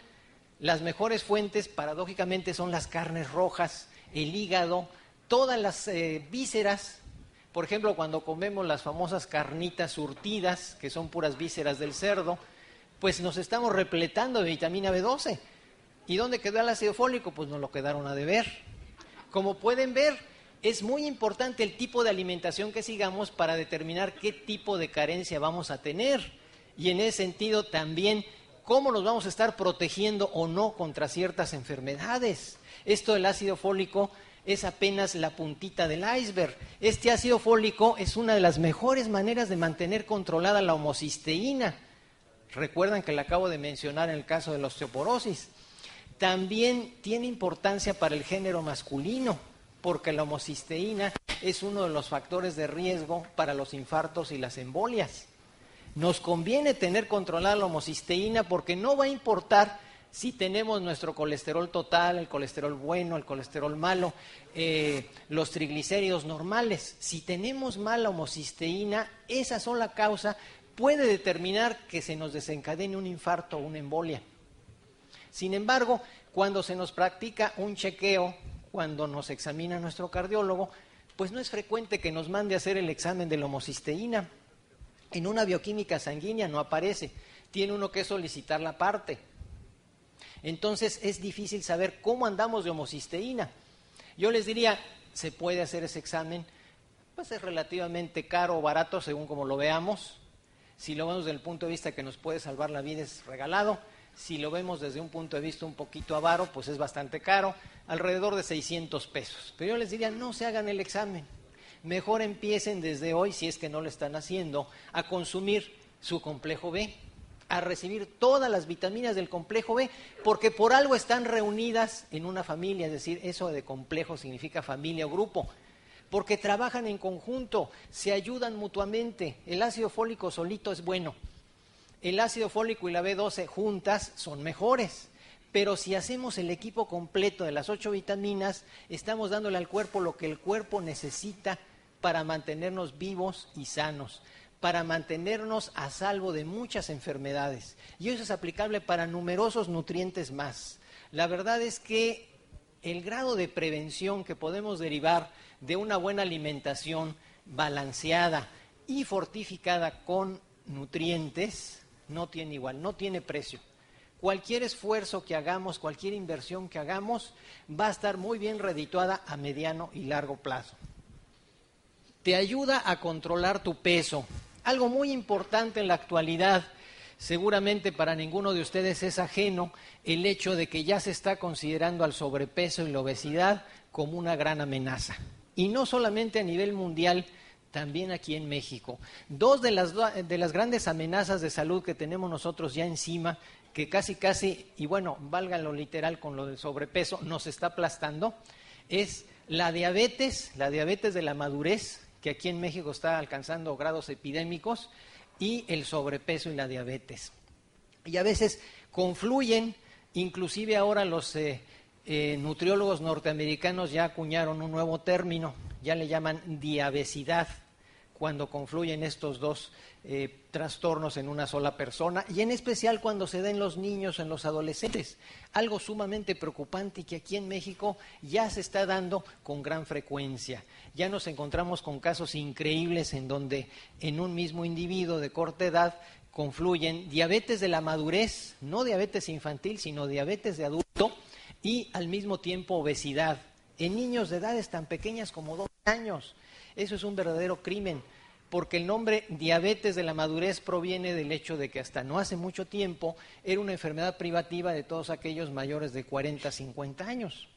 Las mejores fuentes, paradójicamente, son las carnes rojas, el hígado, todas las eh, vísceras. Por ejemplo, cuando comemos las famosas carnitas surtidas, que son puras vísceras del cerdo, pues nos estamos repletando de vitamina B12. ¿Y dónde quedó el ácido fólico? Pues nos lo quedaron a deber. Como pueden ver, es muy importante el tipo de alimentación que sigamos para determinar qué tipo de carencia vamos a tener. Y en ese sentido también cómo nos vamos a estar protegiendo o no contra ciertas enfermedades. Esto del ácido fólico es apenas la puntita del iceberg. Este ácido fólico es una de las mejores maneras de mantener controlada la homocisteína. Recuerdan que la acabo de mencionar en el caso de la osteoporosis. También tiene importancia para el género masculino. porque la homocisteína es uno de los factores de riesgo para los infartos y las embolias. Nos conviene tener controlada la homocisteína porque no va a importar si tenemos nuestro colesterol total, el colesterol bueno, el colesterol malo, eh, los triglicéridos normales. Si tenemos mala homocisteína, esa sola causa puede determinar que se nos desencadene un infarto o una embolia. Sin embargo, cuando se nos practica un chequeo, cuando nos examina nuestro cardiólogo, pues no es frecuente que nos mande a hacer el examen de la homocisteína. En una bioquímica sanguínea no aparece, tiene uno que solicitar la parte. Entonces es difícil saber cómo andamos de homocisteína. Yo les diría, se puede hacer ese examen, pues es relativamente caro o barato según como lo veamos. Si lo vemos desde el punto de vista que nos puede salvar la vida es regalado. Si lo vemos desde un punto de vista un poquito avaro, pues es bastante caro, alrededor de 600 pesos. Pero yo les diría, no se hagan el examen. Mejor empiecen desde hoy, si es que no lo están haciendo, a consumir su complejo B, a recibir todas las vitaminas del complejo B, porque por algo están reunidas en una familia, es decir, eso de complejo significa familia o grupo porque trabajan en conjunto, se ayudan mutuamente. El ácido fólico solito es bueno, el ácido fólico y la B12 juntas son mejores. Pero si hacemos el equipo completo de las ocho vitaminas, estamos dándole al cuerpo lo que el cuerpo necesita para mantenernos vivos y sanos, para mantenernos a salvo de muchas enfermedades. Y eso es aplicable para numerosos nutrientes más. La verdad es que el grado de prevención que podemos derivar de una buena alimentación balanceada y fortificada con nutrientes no tiene igual, no tiene precio. Cualquier esfuerzo que hagamos, cualquier inversión que hagamos, va a estar muy bien redituada a mediano y largo plazo. Te ayuda a controlar tu peso. Algo muy importante en la actualidad, seguramente para ninguno de ustedes es ajeno, el hecho de que ya se está considerando al sobrepeso y la obesidad como una gran amenaza. Y no solamente a nivel mundial, también aquí en México. Dos de las, de las grandes amenazas de salud que tenemos nosotros ya encima, que casi, casi, y bueno, valga lo literal con lo del sobrepeso, nos está aplastando, es la diabetes, la diabetes de la madurez, que aquí en México está alcanzando grados epidémicos, y el sobrepeso y la diabetes. Y a veces confluyen, inclusive ahora los eh, eh, nutriólogos norteamericanos ya acuñaron un nuevo término, ya le llaman diabesidad cuando confluyen estos dos eh, trastornos en una sola persona y en especial cuando se da en los niños, en los adolescentes. Algo sumamente preocupante y que aquí en México ya se está dando con gran frecuencia. Ya nos encontramos con casos increíbles en donde en un mismo individuo de corta edad confluyen diabetes de la madurez, no diabetes infantil, sino diabetes de adulto y al mismo tiempo obesidad en niños de edades tan pequeñas como dos años. Eso es un verdadero crimen, porque el nombre diabetes de la madurez proviene del hecho de que hasta no hace mucho tiempo era una enfermedad privativa de todos aquellos mayores de 40, 50 años.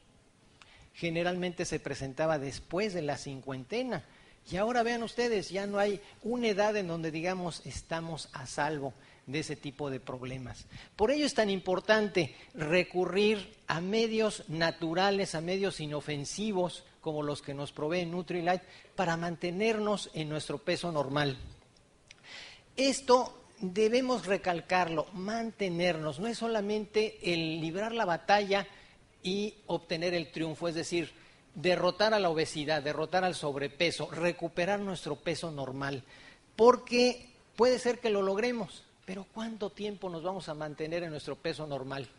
Generalmente se presentaba después de la cincuentena. Y ahora vean ustedes, ya no hay una edad en donde digamos estamos a salvo de ese tipo de problemas. Por ello es tan importante recurrir a medios naturales, a medios inofensivos, como los que nos provee Nutrilite para mantenernos en nuestro peso normal. Esto debemos recalcarlo, mantenernos, no es solamente el librar la batalla y obtener el triunfo, es decir, derrotar a la obesidad, derrotar al sobrepeso, recuperar nuestro peso normal, porque puede ser que lo logremos, pero ¿cuánto tiempo nos vamos a mantener en nuestro peso normal?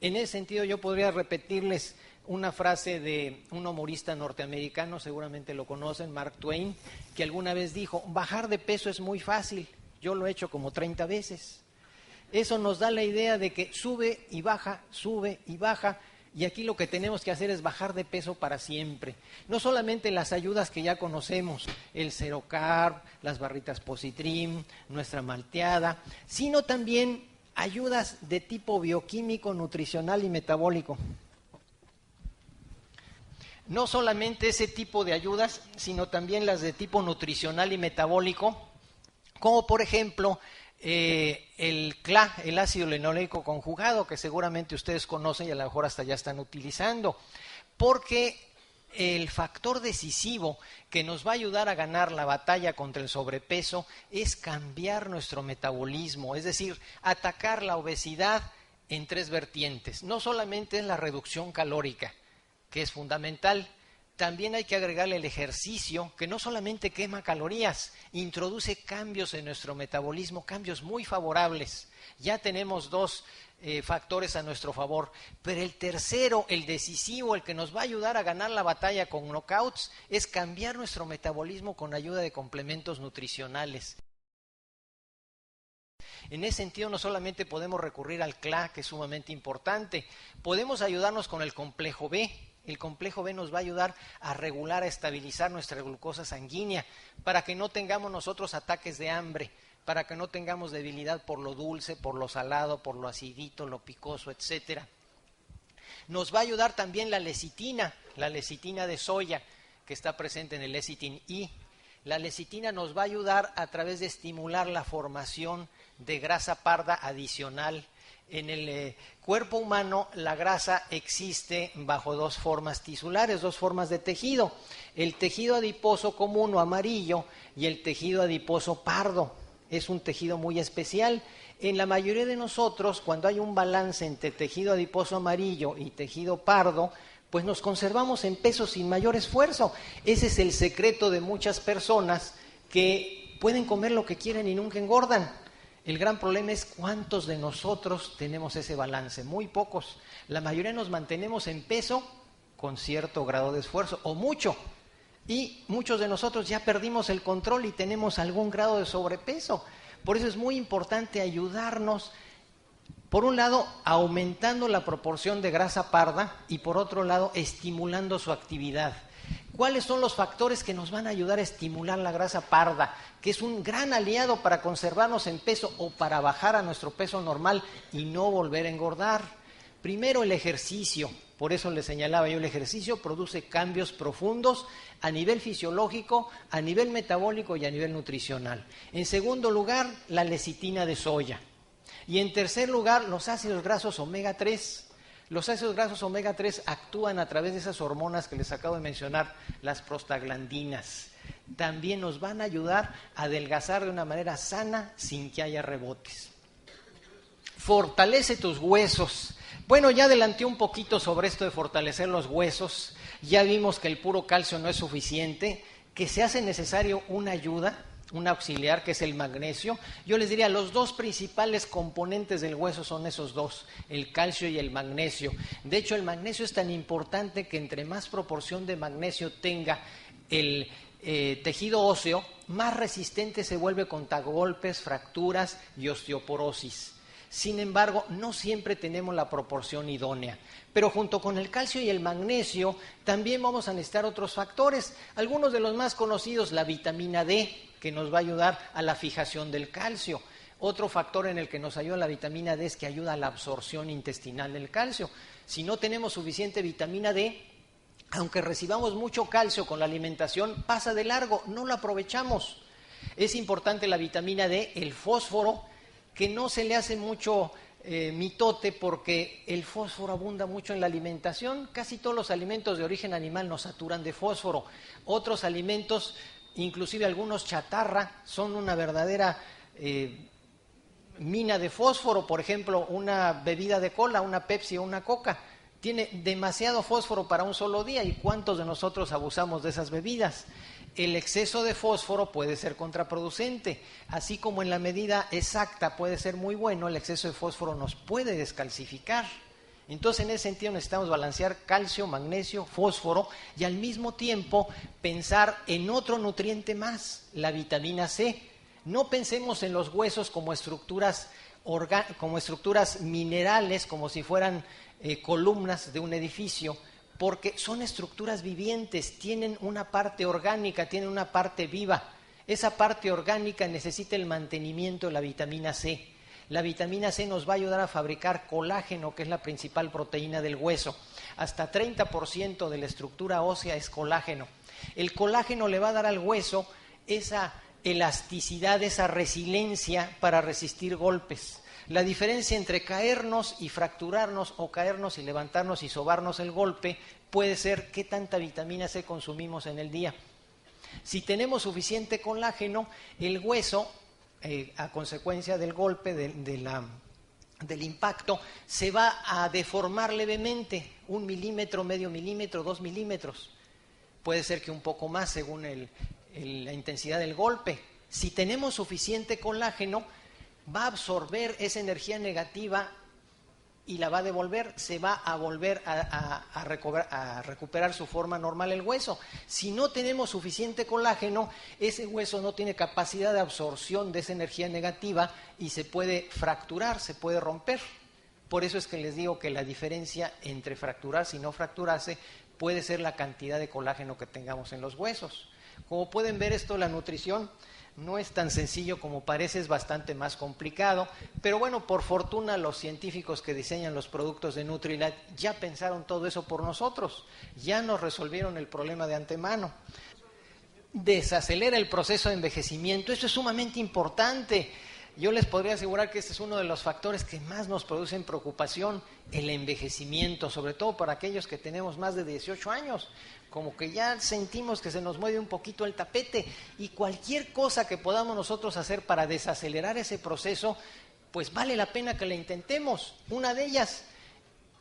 En ese sentido yo podría repetirles una frase de un humorista norteamericano, seguramente lo conocen, Mark Twain, que alguna vez dijo, bajar de peso es muy fácil, yo lo he hecho como 30 veces. Eso nos da la idea de que sube y baja, sube y baja, y aquí lo que tenemos que hacer es bajar de peso para siempre. No solamente las ayudas que ya conocemos, el Zero Carb, las barritas Positrim, nuestra malteada, sino también ayudas de tipo bioquímico, nutricional y metabólico no solamente ese tipo de ayudas, sino también las de tipo nutricional y metabólico, como por ejemplo eh, el CLA, el ácido linoleico conjugado, que seguramente ustedes conocen y a lo mejor hasta ya están utilizando, porque el factor decisivo que nos va a ayudar a ganar la batalla contra el sobrepeso es cambiar nuestro metabolismo, es decir, atacar la obesidad en tres vertientes. No solamente es la reducción calórica, que es fundamental, también hay que agregarle el ejercicio, que no solamente quema calorías, introduce cambios en nuestro metabolismo, cambios muy favorables. Ya tenemos dos eh, factores a nuestro favor. Pero el tercero, el decisivo, el que nos va a ayudar a ganar la batalla con knockouts, es cambiar nuestro metabolismo con ayuda de complementos nutricionales. En ese sentido, no solamente podemos recurrir al CLA, que es sumamente importante, podemos ayudarnos con el complejo B. El complejo B nos va a ayudar a regular, a estabilizar nuestra glucosa sanguínea, para que no tengamos nosotros ataques de hambre para que no tengamos debilidad por lo dulce, por lo salado, por lo acidito, lo picoso, etcétera. Nos va a ayudar también la lecitina, la lecitina de soya, que está presente en el lecitin I. La lecitina nos va a ayudar a través de estimular la formación de grasa parda adicional. En el eh, cuerpo humano la grasa existe bajo dos formas tisulares, dos formas de tejido. El tejido adiposo común o amarillo y el tejido adiposo pardo es un tejido muy especial. En la mayoría de nosotros, cuando hay un balance entre tejido adiposo amarillo y tejido pardo, pues nos conservamos en peso sin mayor esfuerzo. Ese es el secreto de muchas personas que pueden comer lo que quieren y nunca engordan. El gran problema es cuántos de nosotros tenemos ese balance. Muy pocos. La mayoría nos mantenemos en peso con cierto grado de esfuerzo o mucho. Y muchos de nosotros ya perdimos el control y tenemos algún grado de sobrepeso. Por eso es muy importante ayudarnos, por un lado, aumentando la proporción de grasa parda y por otro lado, estimulando su actividad. ¿Cuáles son los factores que nos van a ayudar a estimular la grasa parda, que es un gran aliado para conservarnos en peso o para bajar a nuestro peso normal y no volver a engordar? Primero, el ejercicio. Por eso le señalaba yo, el ejercicio produce cambios profundos a nivel fisiológico, a nivel metabólico y a nivel nutricional. En segundo lugar, la lecitina de soya. Y en tercer lugar, los ácidos grasos omega 3. Los ácidos grasos omega 3 actúan a través de esas hormonas que les acabo de mencionar, las prostaglandinas. También nos van a ayudar a adelgazar de una manera sana sin que haya rebotes. Fortalece tus huesos. Bueno, ya adelanté un poquito sobre esto de fortalecer los huesos. Ya vimos que el puro calcio no es suficiente, que se hace necesario una ayuda, un auxiliar, que es el magnesio. Yo les diría, los dos principales componentes del hueso son esos dos, el calcio y el magnesio. De hecho, el magnesio es tan importante que entre más proporción de magnesio tenga el eh, tejido óseo, más resistente se vuelve contra golpes, fracturas y osteoporosis. Sin embargo, no siempre tenemos la proporción idónea. Pero junto con el calcio y el magnesio, también vamos a necesitar otros factores. Algunos de los más conocidos, la vitamina D, que nos va a ayudar a la fijación del calcio. Otro factor en el que nos ayuda la vitamina D es que ayuda a la absorción intestinal del calcio. Si no tenemos suficiente vitamina D, aunque recibamos mucho calcio con la alimentación, pasa de largo, no lo aprovechamos. Es importante la vitamina D, el fósforo, que no se le hace mucho eh, mitote porque el fósforo abunda mucho en la alimentación. Casi todos los alimentos de origen animal nos saturan de fósforo. Otros alimentos, inclusive algunos chatarra, son una verdadera eh, mina de fósforo. Por ejemplo, una bebida de cola, una Pepsi o una Coca. Tiene demasiado fósforo para un solo día y cuántos de nosotros abusamos de esas bebidas el exceso de fósforo puede ser contraproducente, así como en la medida exacta puede ser muy bueno, el exceso de fósforo nos puede descalcificar. Entonces, en ese sentido necesitamos balancear calcio, magnesio, fósforo y al mismo tiempo pensar en otro nutriente más, la vitamina C. No pensemos en los huesos como estructuras, como estructuras minerales, como si fueran eh, columnas de un edificio, porque son estructuras vivientes, tienen una parte orgánica, tienen una parte viva. Esa parte orgánica necesita el mantenimiento de la vitamina C. La vitamina C nos va a ayudar a fabricar colágeno, que es la principal proteína del hueso. Hasta 30% de la estructura ósea es colágeno. El colágeno le va a dar al hueso esa elasticidad, esa resiliencia para resistir golpes. La diferencia entre caernos y fracturarnos o caernos y levantarnos y sobarnos el golpe puede ser qué tanta vitamina C consumimos en el día. Si tenemos suficiente colágeno, el hueso, eh, a consecuencia del golpe, del impacto, se va a deformar levemente, un milímetro, medio milímetro, dos milímetros. Puede ser que un poco más según la intensidad del golpe. Si tenemos suficiente colágeno, va a absorber esa energía negativa y la va a devolver, se va a volver a, recuperar, su forma normal el hueso. Si no tenemos suficiente colágeno, ese hueso no tiene capacidad de absorción de esa energía negativa y se puede fracturar, se puede romper. Por eso es que les digo que la diferencia entre fracturarse y no fracturarse puede ser la cantidad de colágeno que tengamos en los huesos. Como pueden ver esto, la nutrición no es tan sencillo como parece, es bastante más complicado, pero bueno, por fortuna los científicos que diseñan los productos de Nutrilat ya pensaron todo eso por nosotros, ya nos resolvieron el problema de antemano. Desacelera el proceso de envejecimiento, eso es sumamente importante. Yo les podría asegurar que este es uno de los factores que más nos producen preocupación, el envejecimiento, sobre todo para aquellos que tenemos más de 18 años como que ya sentimos que se nos mueve un poquito el tapete y cualquier cosa que podamos nosotros hacer para desacelerar ese proceso, pues vale la pena que la intentemos. Una de ellas,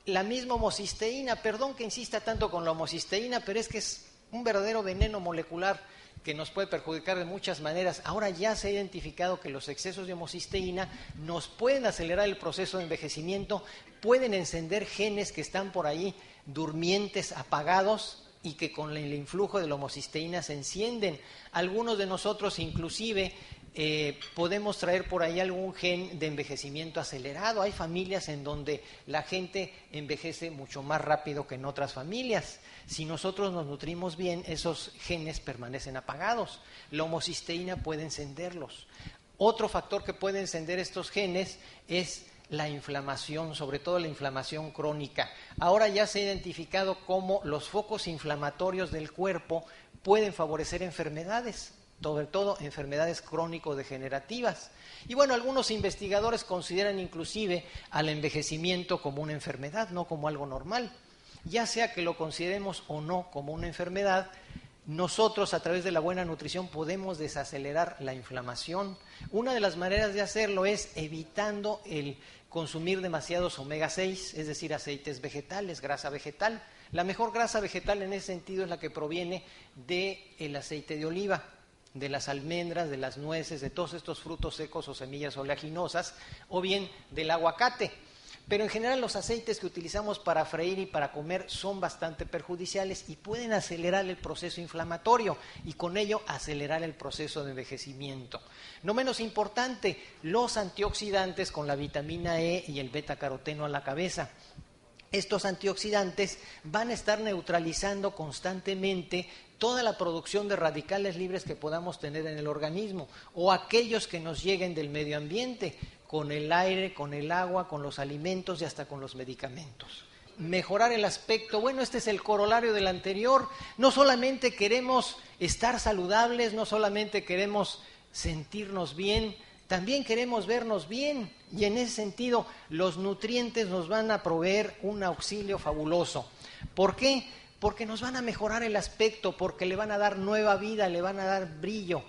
la misma homocisteína, perdón que insista tanto con la homocisteína, pero es que es un verdadero veneno molecular que nos puede perjudicar de muchas maneras. Ahora ya se ha identificado que los excesos de homocisteína nos pueden acelerar el proceso de envejecimiento, pueden encender genes que están por ahí durmientes, apagados, y que con el influjo de la homocisteína se encienden. Algunos de nosotros inclusive eh, podemos traer por ahí algún gen de envejecimiento acelerado. Hay familias en donde la gente envejece mucho más rápido que en otras familias. Si nosotros nos nutrimos bien, esos genes permanecen apagados. La homocisteína puede encenderlos. Otro factor que puede encender estos genes es la inflamación, sobre todo la inflamación crónica. Ahora ya se ha identificado cómo los focos inflamatorios del cuerpo pueden favorecer enfermedades, sobre todo enfermedades crónico-degenerativas. Y bueno, algunos investigadores consideran inclusive al envejecimiento como una enfermedad, no como algo normal. Ya sea que lo consideremos o no como una enfermedad, nosotros a través de la buena nutrición podemos desacelerar la inflamación. Una de las maneras de hacerlo es evitando el consumir demasiados omega 6, es decir, aceites vegetales, grasa vegetal. La mejor grasa vegetal en ese sentido es la que proviene del aceite de oliva, de las almendras, de las nueces, de todos estos frutos secos o semillas oleaginosas, o bien del aguacate. Pero en general los aceites que utilizamos para freír y para comer son bastante perjudiciales y pueden acelerar el proceso inflamatorio y con ello acelerar el proceso de envejecimiento. No menos importante, los antioxidantes con la vitamina E y el beta caroteno a la cabeza. Estos antioxidantes van a estar neutralizando constantemente toda la producción de radicales libres que podamos tener en el organismo o aquellos que nos lleguen del medio ambiente con el aire, con el agua, con los alimentos y hasta con los medicamentos. Mejorar el aspecto, bueno, este es el corolario del anterior. No solamente queremos estar saludables, no solamente queremos sentirnos bien, también queremos vernos bien y en ese sentido los nutrientes nos van a proveer un auxilio fabuloso. ¿Por qué? Porque nos van a mejorar el aspecto, porque le van a dar nueva vida, le van a dar brillo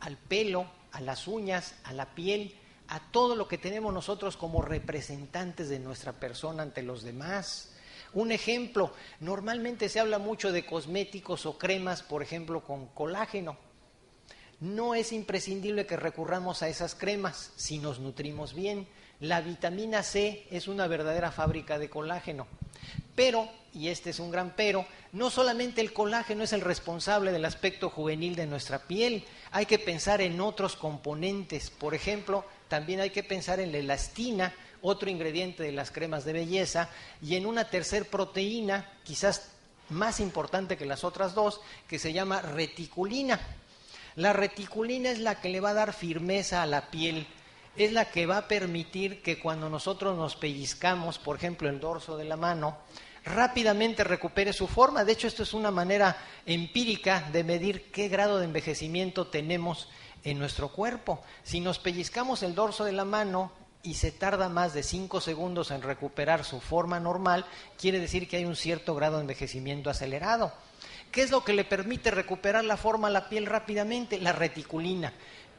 al pelo, a las uñas, a la piel, a todo lo que tenemos nosotros como representantes de nuestra persona ante los demás. Un ejemplo, normalmente se habla mucho de cosméticos o cremas, por ejemplo, con colágeno. No es imprescindible que recurramos a esas cremas si nos nutrimos bien. La vitamina C es una verdadera fábrica de colágeno. Pero, y este es un gran pero, no solamente el colágeno es el responsable del aspecto juvenil de nuestra piel, hay que pensar en otros componentes. Por ejemplo, también hay que pensar en la elastina, otro ingrediente de las cremas de belleza, y en una tercer proteína, quizás más importante que las otras dos, que se llama reticulina. La reticulina es la que le va a dar firmeza a la piel, es la que va a permitir que cuando nosotros nos pellizcamos, por ejemplo, el dorso de la mano, rápidamente recupere su forma. De hecho, esto es una manera empírica de medir qué grado de envejecimiento tenemos en nuestro cuerpo. Si nos pellizcamos el dorso de la mano y se tarda más de 5 segundos en recuperar su forma normal, quiere decir que hay un cierto grado de envejecimiento acelerado. ¿Qué es lo que le permite recuperar la forma a la piel rápidamente? La reticulina.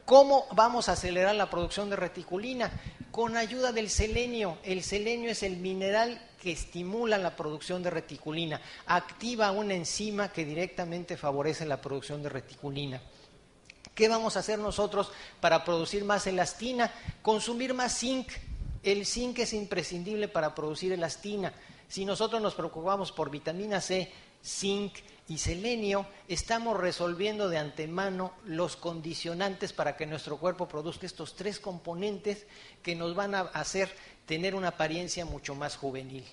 ¿Cómo vamos a acelerar la producción de reticulina? Con ayuda del selenio. El selenio es el mineral que estimula la producción de reticulina, activa una enzima que directamente favorece la producción de reticulina. ¿Qué vamos a hacer nosotros para producir más elastina? Consumir más zinc. El zinc es imprescindible para producir elastina. Si nosotros nos preocupamos por vitamina C, zinc y selenio, estamos resolviendo de antemano los condicionantes para que nuestro cuerpo produzca estos tres componentes que nos van a hacer tener una apariencia mucho más juvenil.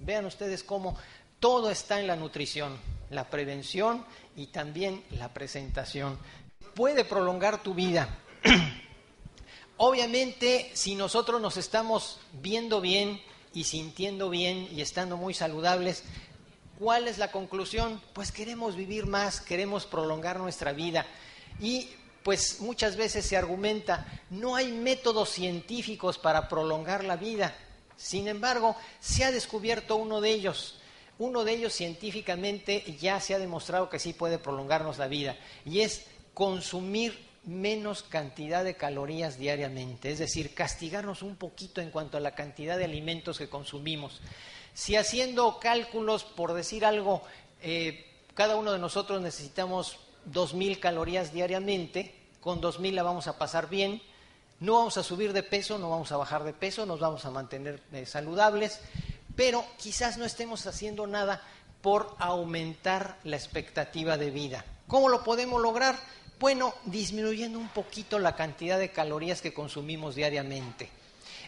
Vean ustedes cómo todo está en la nutrición, la prevención y también la presentación. Puede prolongar tu vida. Obviamente, si nosotros nos estamos viendo bien y sintiendo bien y estando muy saludables, ¿cuál es la conclusión? Pues queremos vivir más, queremos prolongar nuestra vida. Y pues muchas veces se argumenta, no hay métodos científicos para prolongar la vida. Sin embargo, se ha descubierto uno de ellos. Uno de ellos científicamente ya se ha demostrado que sí puede prolongarnos la vida y es consumir menos cantidad de calorías diariamente, es decir, castigarnos un poquito en cuanto a la cantidad de alimentos que consumimos. Si haciendo cálculos, por decir algo, eh, cada uno de nosotros necesitamos 2.000 calorías diariamente, con 2.000 la vamos a pasar bien, no vamos a subir de peso, no vamos a bajar de peso, nos vamos a mantener eh, saludables, pero quizás no estemos haciendo nada por aumentar la expectativa de vida. ¿Cómo lo podemos lograr? Bueno, disminuyendo un poquito la cantidad de calorías que consumimos diariamente.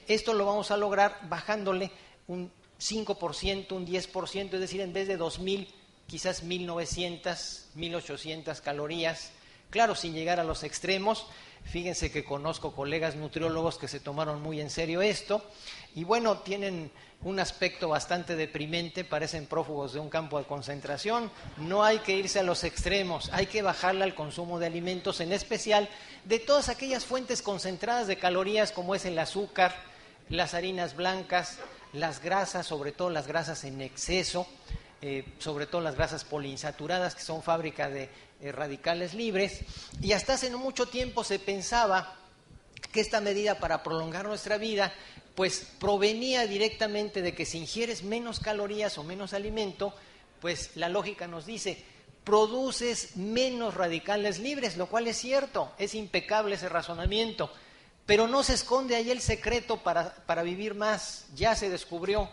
Esto lo vamos a lograr bajándole un 5%, un 10%, es decir, en vez de 2.000, quizás 1.900, 1.800 calorías. Claro, sin llegar a los extremos, Fíjense que conozco colegas nutriólogos que se tomaron muy en serio esto y bueno, tienen un aspecto bastante deprimente, parecen prófugos de un campo de concentración. No hay que irse a los extremos, hay que bajarle al consumo de alimentos, en especial de todas aquellas fuentes concentradas de calorías como es el azúcar, las harinas blancas, las grasas, sobre todo las grasas en exceso, eh, sobre todo las grasas poliinsaturadas, que son fábrica de eh, radicales libres, y hasta hace no mucho tiempo se pensaba que esta medida para prolongar nuestra vida pues provenía directamente de que si ingieres menos calorías o menos alimento, pues la lógica nos dice, produces menos radicales libres, lo cual es cierto, es impecable ese razonamiento, pero no se esconde ahí el secreto para, para vivir más, ya se descubrió.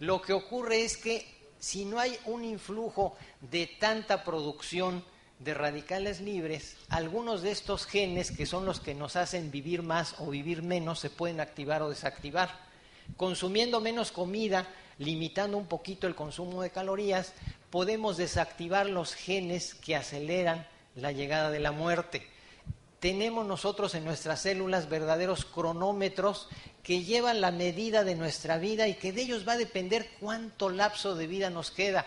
Lo que ocurre es que si no hay un influjo de tanta producción de radicales libres, algunos de estos genes, que son los que nos hacen vivir más o vivir menos, se pueden activar o desactivar. Consumiendo menos comida, limitando un poquito el consumo de calorías, podemos desactivar los genes que aceleran la llegada de la muerte. Tenemos nosotros en nuestras células verdaderos cronómetros que llevan la medida de nuestra vida y que de ellos va a depender cuánto lapso de vida nos queda.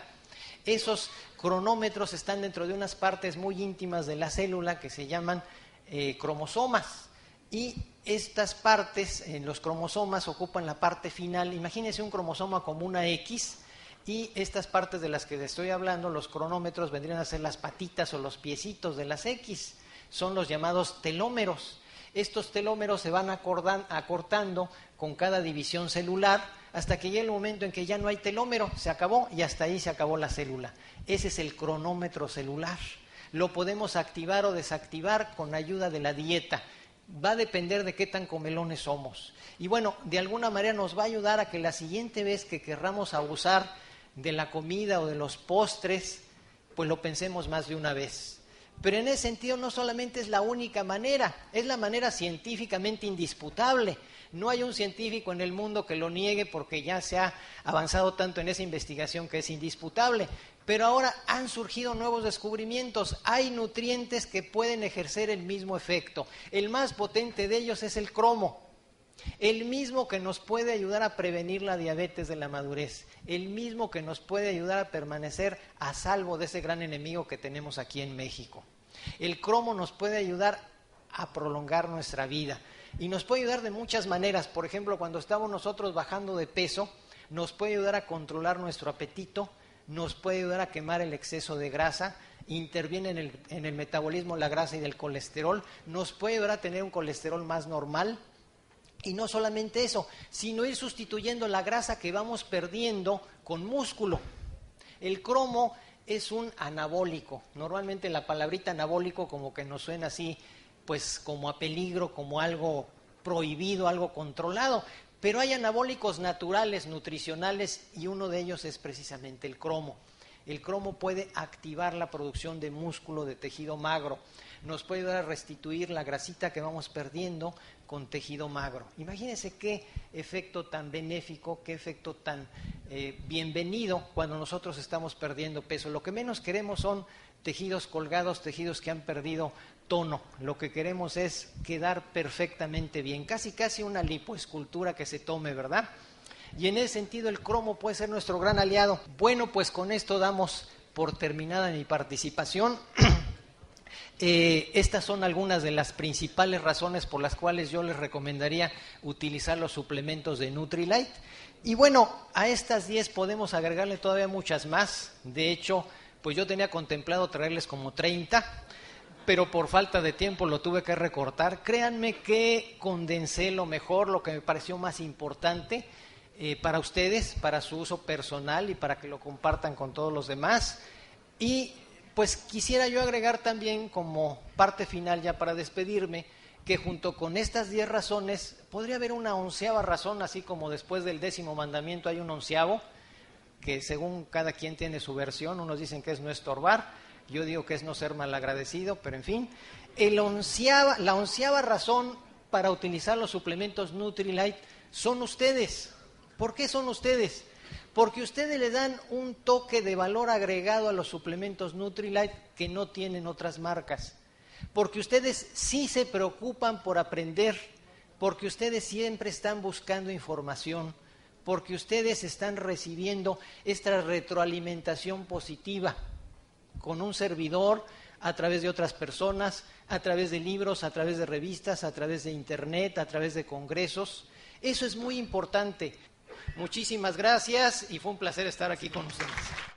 Esos cronómetros están dentro de unas partes muy íntimas de la célula que se llaman eh, cromosomas. Y estas partes, en los cromosomas, ocupan la parte final. Imagínense un cromosoma como una X y estas partes de las que estoy hablando, los cronómetros, vendrían a ser las patitas o los piecitos de las X. Son los llamados telómeros. Estos telómeros se van acortando con cada división celular hasta que llega el momento en que ya no hay telómero, se acabó y hasta ahí se acabó la célula. Ese es el cronómetro celular. Lo podemos activar o desactivar con ayuda de la dieta. Va a depender de qué tan comelones somos. Y bueno, de alguna manera nos va a ayudar a que la siguiente vez que querramos abusar de la comida o de los postres, pues lo pensemos más de una vez. Pero en ese sentido no solamente es la única manera, es la manera científicamente indisputable. No hay un científico en el mundo que lo niegue porque ya se ha avanzado tanto en esa investigación que es indisputable. Pero ahora han surgido nuevos descubrimientos. Hay nutrientes que pueden ejercer el mismo efecto. El más potente de ellos es el cromo. El mismo que nos puede ayudar a prevenir la diabetes de la madurez. El mismo que nos puede ayudar a permanecer a salvo de ese gran enemigo que tenemos aquí en México. El cromo nos puede ayudar a prolongar nuestra vida y nos puede ayudar de muchas maneras. Por ejemplo, cuando estamos nosotros bajando de peso, nos puede ayudar a controlar nuestro apetito, nos puede ayudar a quemar el exceso de grasa, interviene en el, en el metabolismo la grasa y del colesterol, nos puede ayudar a tener un colesterol más normal, y no solamente eso, sino ir sustituyendo la grasa que vamos perdiendo con músculo. El cromo es un anabólico. Normalmente la palabrita anabólico como que nos suena así, pues como a peligro, como algo prohibido, algo controlado. Pero hay anabólicos naturales, nutricionales, y uno de ellos es precisamente el cromo. El cromo puede activar la producción de músculo, de tejido magro. Nos puede ayudar a restituir la grasita que vamos perdiendo con tejido magro. Imagínense qué efecto tan benéfico, qué efecto tan eh, bienvenido cuando nosotros estamos perdiendo peso. Lo que menos queremos son tejidos colgados, tejidos que han perdido tono. Lo que queremos es quedar perfectamente bien, casi casi una lipoescultura que se tome, ¿verdad? Y en ese sentido el cromo puede ser nuestro gran aliado. Bueno, pues con esto damos por terminada mi participación. Eh, estas son algunas de las principales razones por las cuales yo les recomendaría utilizar los suplementos de Nutrilite. Y bueno, a estas 10 podemos agregarle todavía muchas más. De hecho, pues yo tenía contemplado traerles como 30, pero por falta de tiempo lo tuve que recortar. Créanme que condensé lo mejor, lo que me pareció más importante eh, para ustedes, para su uso personal y para que lo compartan con todos los demás. Y pues quisiera yo agregar también como parte final ya para despedirme, que junto con estas diez razones podría haber una onceava razón, así como después del décimo mandamiento hay un onceavo, que según cada quien tiene su versión, unos dicen que es no estorbar, yo digo que es no ser malagradecido, pero en fin, el onceava, la onceava razón para utilizar los suplementos Nutrilite son ustedes. ¿Por qué son ustedes? Porque ustedes le dan un toque de valor agregado a los suplementos Nutrilite que no tienen otras marcas, porque ustedes sí se preocupan por aprender, porque ustedes siempre están buscando información, porque ustedes están recibiendo esta retroalimentación positiva con un servidor a través de otras personas, a través de libros, a través de revistas, a través de internet, a través de congresos. Eso es muy importante. Muchísimas gracias y fue un placer estar aquí con ustedes.